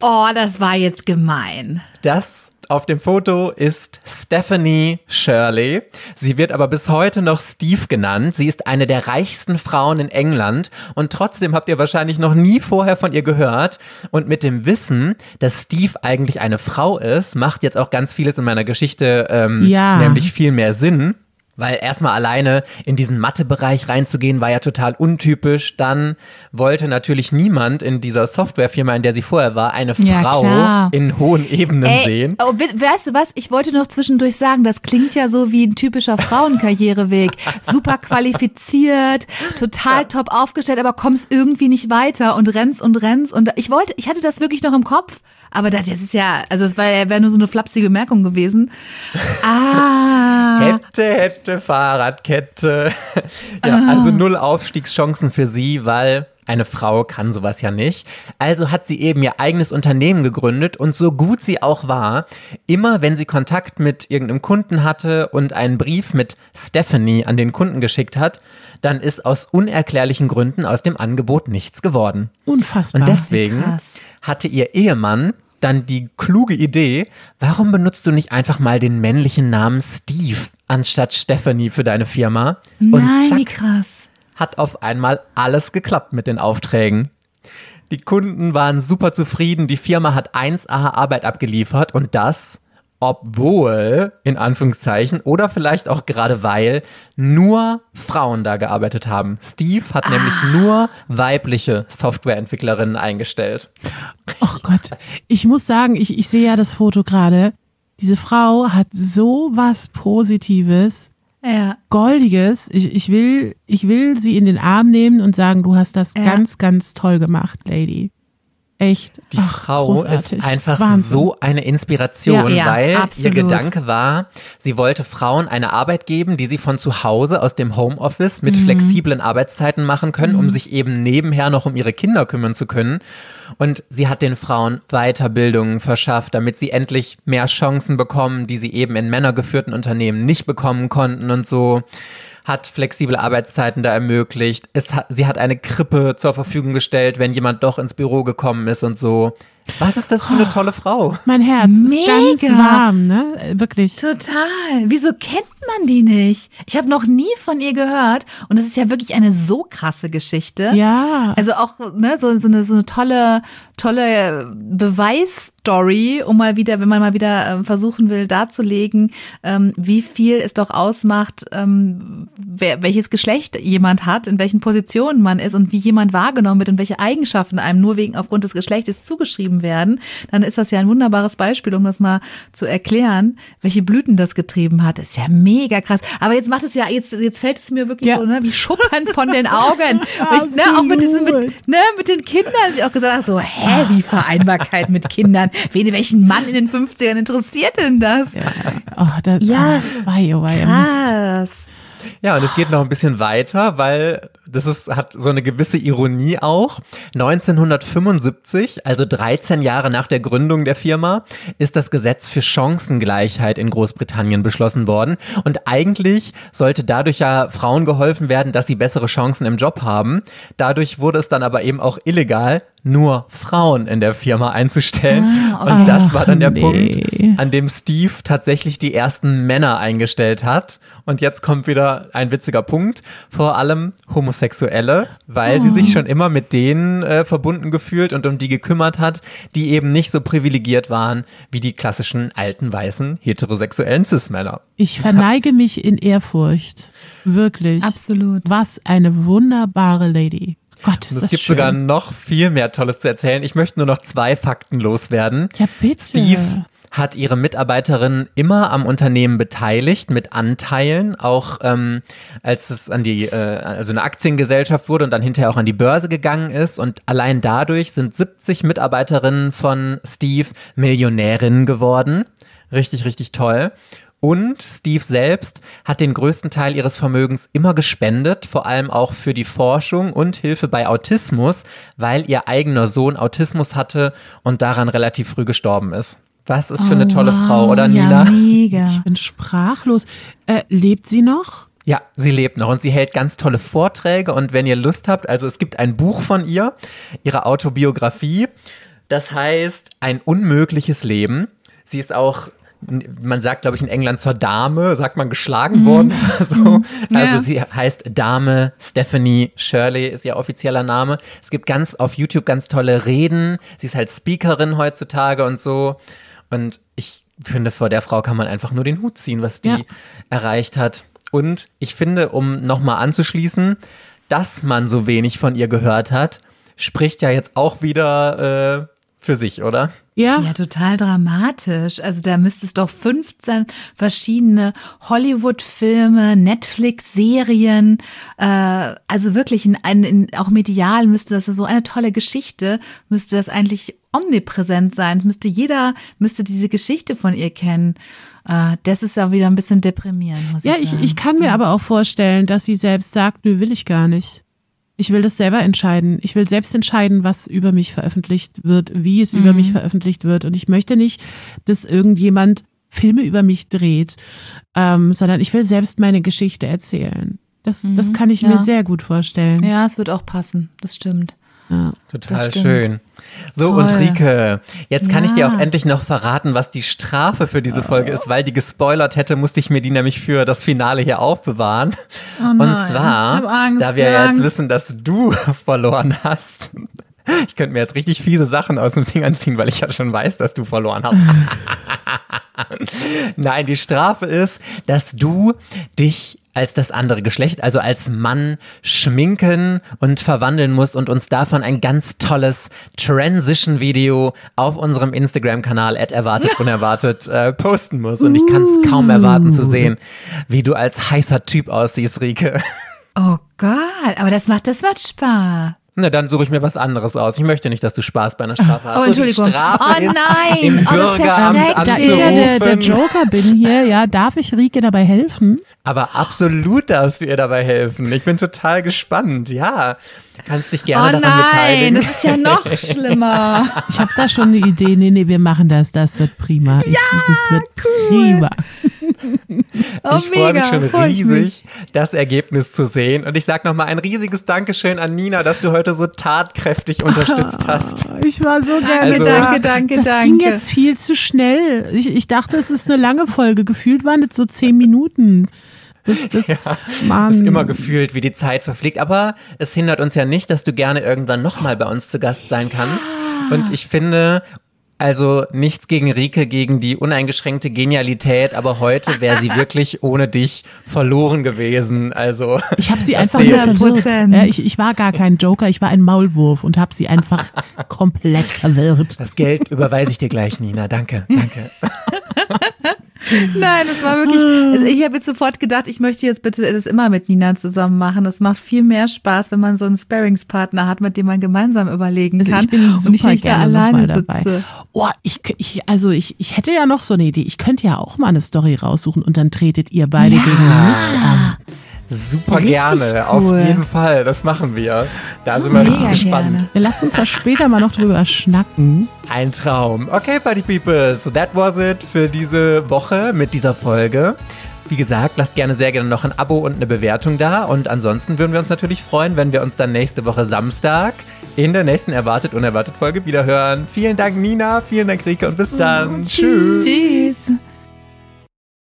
Oh, das war jetzt gemein. Das auf dem Foto ist Stephanie Shirley. Sie wird aber bis heute noch Steve genannt. Sie ist eine der reichsten Frauen in England und trotzdem habt ihr wahrscheinlich noch nie vorher von ihr gehört. Und mit dem Wissen, dass Steve eigentlich eine Frau ist, macht jetzt auch ganz vieles in meiner Geschichte ähm, Ja. nämlich viel mehr Sinn. Weil erstmal alleine in diesen Mathebereich reinzugehen, war ja total untypisch. Dann wollte natürlich niemand in dieser Softwarefirma, in der sie vorher war, eine Ja, Frau klar. in hohen Ebenen Ey, sehen. Oh, we- weißt du was? Ich wollte noch zwischendurch sagen, das klingt ja so wie ein typischer Frauenkarriereweg. [laughs] Super qualifiziert, total top aufgestellt, aber kommst irgendwie nicht weiter und rennst und rennst. Und ich wollte, ich hatte das wirklich noch im Kopf, aber das ist ja, also es wäre wär nur so eine flapsige Bemerkung gewesen. Ah. Hätte, hätte, Fahrradkette. [laughs] ja, also null Aufstiegschancen für sie, weil eine Frau kann sowas ja nicht. Also hat sie eben ihr eigenes Unternehmen gegründet und so gut sie auch war, immer wenn sie Kontakt mit irgendeinem Kunden hatte und einen Brief mit Stephanie an den Kunden geschickt hat, dann ist aus unerklärlichen Gründen aus dem Angebot nichts geworden. Unfassbar. Und deswegen krass. Hatte ihr Ehemann dann die kluge Idee, warum benutzt du nicht einfach mal den männlichen Namen Steve anstatt Stephanie für deine Firma? Und Nein, wie zack, krass. hat auf einmal alles geklappt mit den Aufträgen. Die Kunden waren super zufrieden, die Firma hat 1A Arbeit abgeliefert und das, obwohl, in Anführungszeichen, oder vielleicht auch gerade weil, nur Frauen da gearbeitet haben. Steve hat nämlich nur weibliche Softwareentwicklerinnen eingestellt. Oh Gott, ich muss sagen, ich, ich sehe ja das Foto gerade. Diese Frau hat so was Positives, Ja. Goldiges. Ich, ich, will, ich will sie in den Arm nehmen und sagen, du hast das Ja. ganz, ganz toll gemacht, Lady. Echt. Die Ach, Frau großartig. ist einfach Wahnsinn. so eine Inspiration, Ja, ja, weil absolut. ihr Gedanke war, sie wollte Frauen eine Arbeit geben, die sie von zu Hause aus dem Homeoffice mit Mhm. flexiblen Arbeitszeiten machen können, um sich eben nebenher noch um ihre Kinder kümmern zu können. Und sie hat den Frauen Weiterbildungen verschafft, damit sie endlich mehr Chancen bekommen, die sie eben in männergeführten Unternehmen nicht bekommen konnten und so hat flexible Arbeitszeiten da ermöglicht. Es hat, sie hat eine Krippe zur Verfügung gestellt, wenn jemand doch ins Büro gekommen ist und so. Was ist das für eine tolle Frau? Mein Herz ist ganz Mega. warm, ne? Wirklich. Total. Wieso kennt man die nicht? Ich habe noch nie von ihr gehört und es ist ja wirklich eine so krasse Geschichte. Ja. Also auch ne, so, so, eine, so eine tolle, tolle Beweisstory, um mal wieder, wenn man mal wieder ähm, versuchen will, darzulegen, ähm, wie viel es doch ausmacht, ähm, wer, welches Geschlecht jemand hat, in welchen Positionen man ist und wie jemand wahrgenommen wird und welche Eigenschaften einem nur wegen aufgrund des Geschlechtes zugeschrieben werden, dann ist das ja ein wunderbares Beispiel, um das mal zu erklären, welche Blüten das getrieben hat. Das ist ja mega krass. Aber jetzt macht es ja, jetzt, jetzt fällt es mir wirklich Ja. so, ne, wie Schuppen von den Augen. [laughs] Ich, ne, auch mit diesem, mit, ne, mit den Kindern, ich auch gesagt habe, so, hä, wie Vereinbarkeit mit Kindern? Wen, welchen Mann in den 50ern interessiert denn das? Oh, das Ja. oh, wei, oh, wei, Mist. Ja, und es geht noch ein bisschen weiter, weil das ist, hat so eine gewisse Ironie auch. 1975, also 13 Jahre nach der Gründung der Firma, ist das Gesetz für Chancengleichheit in Großbritannien beschlossen worden. Und eigentlich sollte dadurch ja Frauen geholfen werden, dass sie bessere Chancen im Job haben. Dadurch wurde es dann aber eben auch illegal, nur Frauen in der Firma einzustellen. Und das war dann der nee. Punkt, an dem Steve tatsächlich die ersten Männer eingestellt hat. Und jetzt kommt wieder ein witziger Punkt, vor allem Homosexuelle, weil sie sich schon immer mit denen äh, verbunden gefühlt und um die gekümmert hat, die eben nicht so privilegiert waren wie die klassischen alten weißen heterosexuellen Cis-Männer. Ich verneige mich in Ehrfurcht. Wirklich. Absolut. Was eine wunderbare Lady. Gott, ist Und das es gibt schön. sogar noch viel mehr Tolles zu erzählen. Ich möchte nur noch zwei Fakten loswerden. Ja, bitte. Steve hat ihre Mitarbeiterinnen immer am Unternehmen beteiligt mit Anteilen, auch ähm, als es an die, äh, also eine Aktiengesellschaft wurde und dann hinterher auch an die Börse gegangen ist. Und allein dadurch sind 70 Mitarbeiterinnen von Steve Millionärinnen geworden. Richtig, richtig toll. Und Steve selbst hat den größten Teil ihres Vermögens immer gespendet, vor allem auch für die Forschung und Hilfe bei Autismus, weil ihr eigener Sohn Autismus hatte und daran relativ früh gestorben ist. Was ist für eine tolle Frau, oder Nina? Ja, mega. Ich bin sprachlos. Äh, lebt sie noch? Ja, sie lebt noch und sie hält ganz tolle Vorträge und wenn ihr Lust habt, also es gibt ein Buch von ihr, ihre Autobiografie, das heißt Ein unmögliches Leben. Sie ist auch man sagt, glaube ich, in England zur Dame, sagt man geschlagen worden oder so. Also Ja. sie heißt Dame Stephanie Shirley ist ihr offizieller Name. Es gibt ganz auf YouTube ganz tolle Reden. Sie ist halt Speakerin heutzutage und so. Und ich finde, vor der Frau kann man einfach nur den Hut ziehen, was die Ja. erreicht hat. Und ich finde, um nochmal anzuschließen, dass man so wenig von ihr gehört hat, spricht ja jetzt auch wieder äh, für sich, oder? Ja. Ja, total dramatisch. Also da müsste es doch 15 verschiedene Hollywood-Filme, Netflix-Serien, äh, also wirklich in, in, in, auch medial müsste das so eine tolle Geschichte, müsste das eigentlich omnipräsent sein. Es müsste jeder, müsste diese Geschichte von ihr kennen. Äh, das ist ja wieder ein bisschen deprimierend, muss Ja, ich ich, sagen. ich kann mir aber auch vorstellen, dass sie selbst sagt, nö, will ich gar nicht. Ich will das selber entscheiden. Ich will selbst entscheiden, was über mich veröffentlicht wird, wie es über mich veröffentlicht wird. Und ich möchte nicht, dass irgendjemand Filme über mich dreht, ähm, sondern ich will selbst meine Geschichte erzählen. Das, das kann ich mir Ja. sehr gut vorstellen. Ja, es wird auch passen. Das stimmt. Total Das stimmt. schön. So, Toll. und Rike, jetzt kann ich dir Ja. auch endlich noch verraten, was die Strafe für diese Folge ist, weil die gespoilert hätte, musste ich mir die nämlich für das Finale hier aufbewahren. und Oh nein, zwar, ich hab Angst, da wir hab jetzt Angst. wissen, dass du [laughs] verloren hast. Ich könnte mir jetzt richtig fiese Sachen aus den Fingern ziehen, weil ich ja schon weiß, dass du verloren hast. [laughs] Nein, die Strafe ist, dass du dich als das andere Geschlecht, also als Mann, schminken und verwandeln musst und uns davon ein ganz tolles Transition-Video auf unserem Instagram-Kanal erwartet [laughs] unerwartet äh, posten musst. Und ich kann es kaum erwarten zu sehen, wie du als heißer Typ aussiehst, Rike. Oh Gott, aber das macht, das macht Spaß. Na, dann suche ich mir was anderes aus. Ich möchte nicht, dass du Spaß bei einer Strafe hast. Oh, So, die Entschuldigung. Strafe Oh, ist, nein. im Oh, das ist ja schrecklich. Da ich ja der, der. Joker bin hier, ja, darf ich Rike dabei helfen? Aber absolut darfst du ihr dabei helfen. Ich bin total gespannt. Ja, kannst dich Oh gerne daran nein, beteiligen. das ist ja noch [laughs] schlimmer. Ich habe da schon eine Idee. Nee, nee, wir machen das. Das wird prima. Ja, das wird prima. Oh, [laughs] ich freue mich mega, schon freu ich mich. riesig, das Ergebnis zu sehen. Und ich sage nochmal ein riesiges Dankeschön an Nina, dass du heute so tatkräftig unterstützt hast. Ich war so gerne Also- danke, danke, das danke. ging jetzt viel zu schnell. Ich, ich dachte, es ist eine lange Folge. Gefühlt waren es so zehn Minuten. Das, das, Mann. Ist immer gefühlt, wie die Zeit verfliegt. Aber es hindert uns ja nicht, dass du gerne irgendwann nochmal bei uns zu Gast sein kannst. Und ich finde, also nichts gegen Rike, gegen die uneingeschränkte Genialität, aber heute wäre sie wirklich ohne dich verloren gewesen. Also Ich habe sie einfach sehe nur ich. verwirrt. 100%. Ja, ich, ich war gar kein Joker, ich war ein Maulwurf und habe sie einfach [laughs] komplett verwirrt. Das Geld überweise ich dir gleich, Nina. Danke, danke. [laughs] Nein, das war wirklich. Also ich habe jetzt sofort gedacht, ich möchte jetzt bitte das immer mit Nina zusammen machen. Das macht viel mehr Spaß, wenn man so einen Sparringspartner hat, mit dem man gemeinsam überlegen Also kann. ich bin und super ich nicht da alleine sitze. Oh, ich, ich, also ich, ich hätte ja noch so eine Idee. Ich könnte ja auch mal eine Story raussuchen und dann tretet ihr beide gegen mich an. Super Richtig gerne, auf cool. jeden Fall. Das machen wir. Da sind wir Mega richtig gespannt. gerne. Ja, lasst uns da später mal noch drüber schnacken. Ein Traum. Okay, Party People, so that was it für diese Woche mit dieser Folge. Wie gesagt, lasst gerne sehr gerne noch ein Abo und eine Bewertung da. Und ansonsten würden wir uns natürlich freuen, wenn wir uns dann nächste Woche Samstag in der nächsten Erwartet Unerwartet Folge wiederhören. Vielen Dank, Nina. Vielen Dank, Rike. Und bis dann. Tschüss. Tschüss.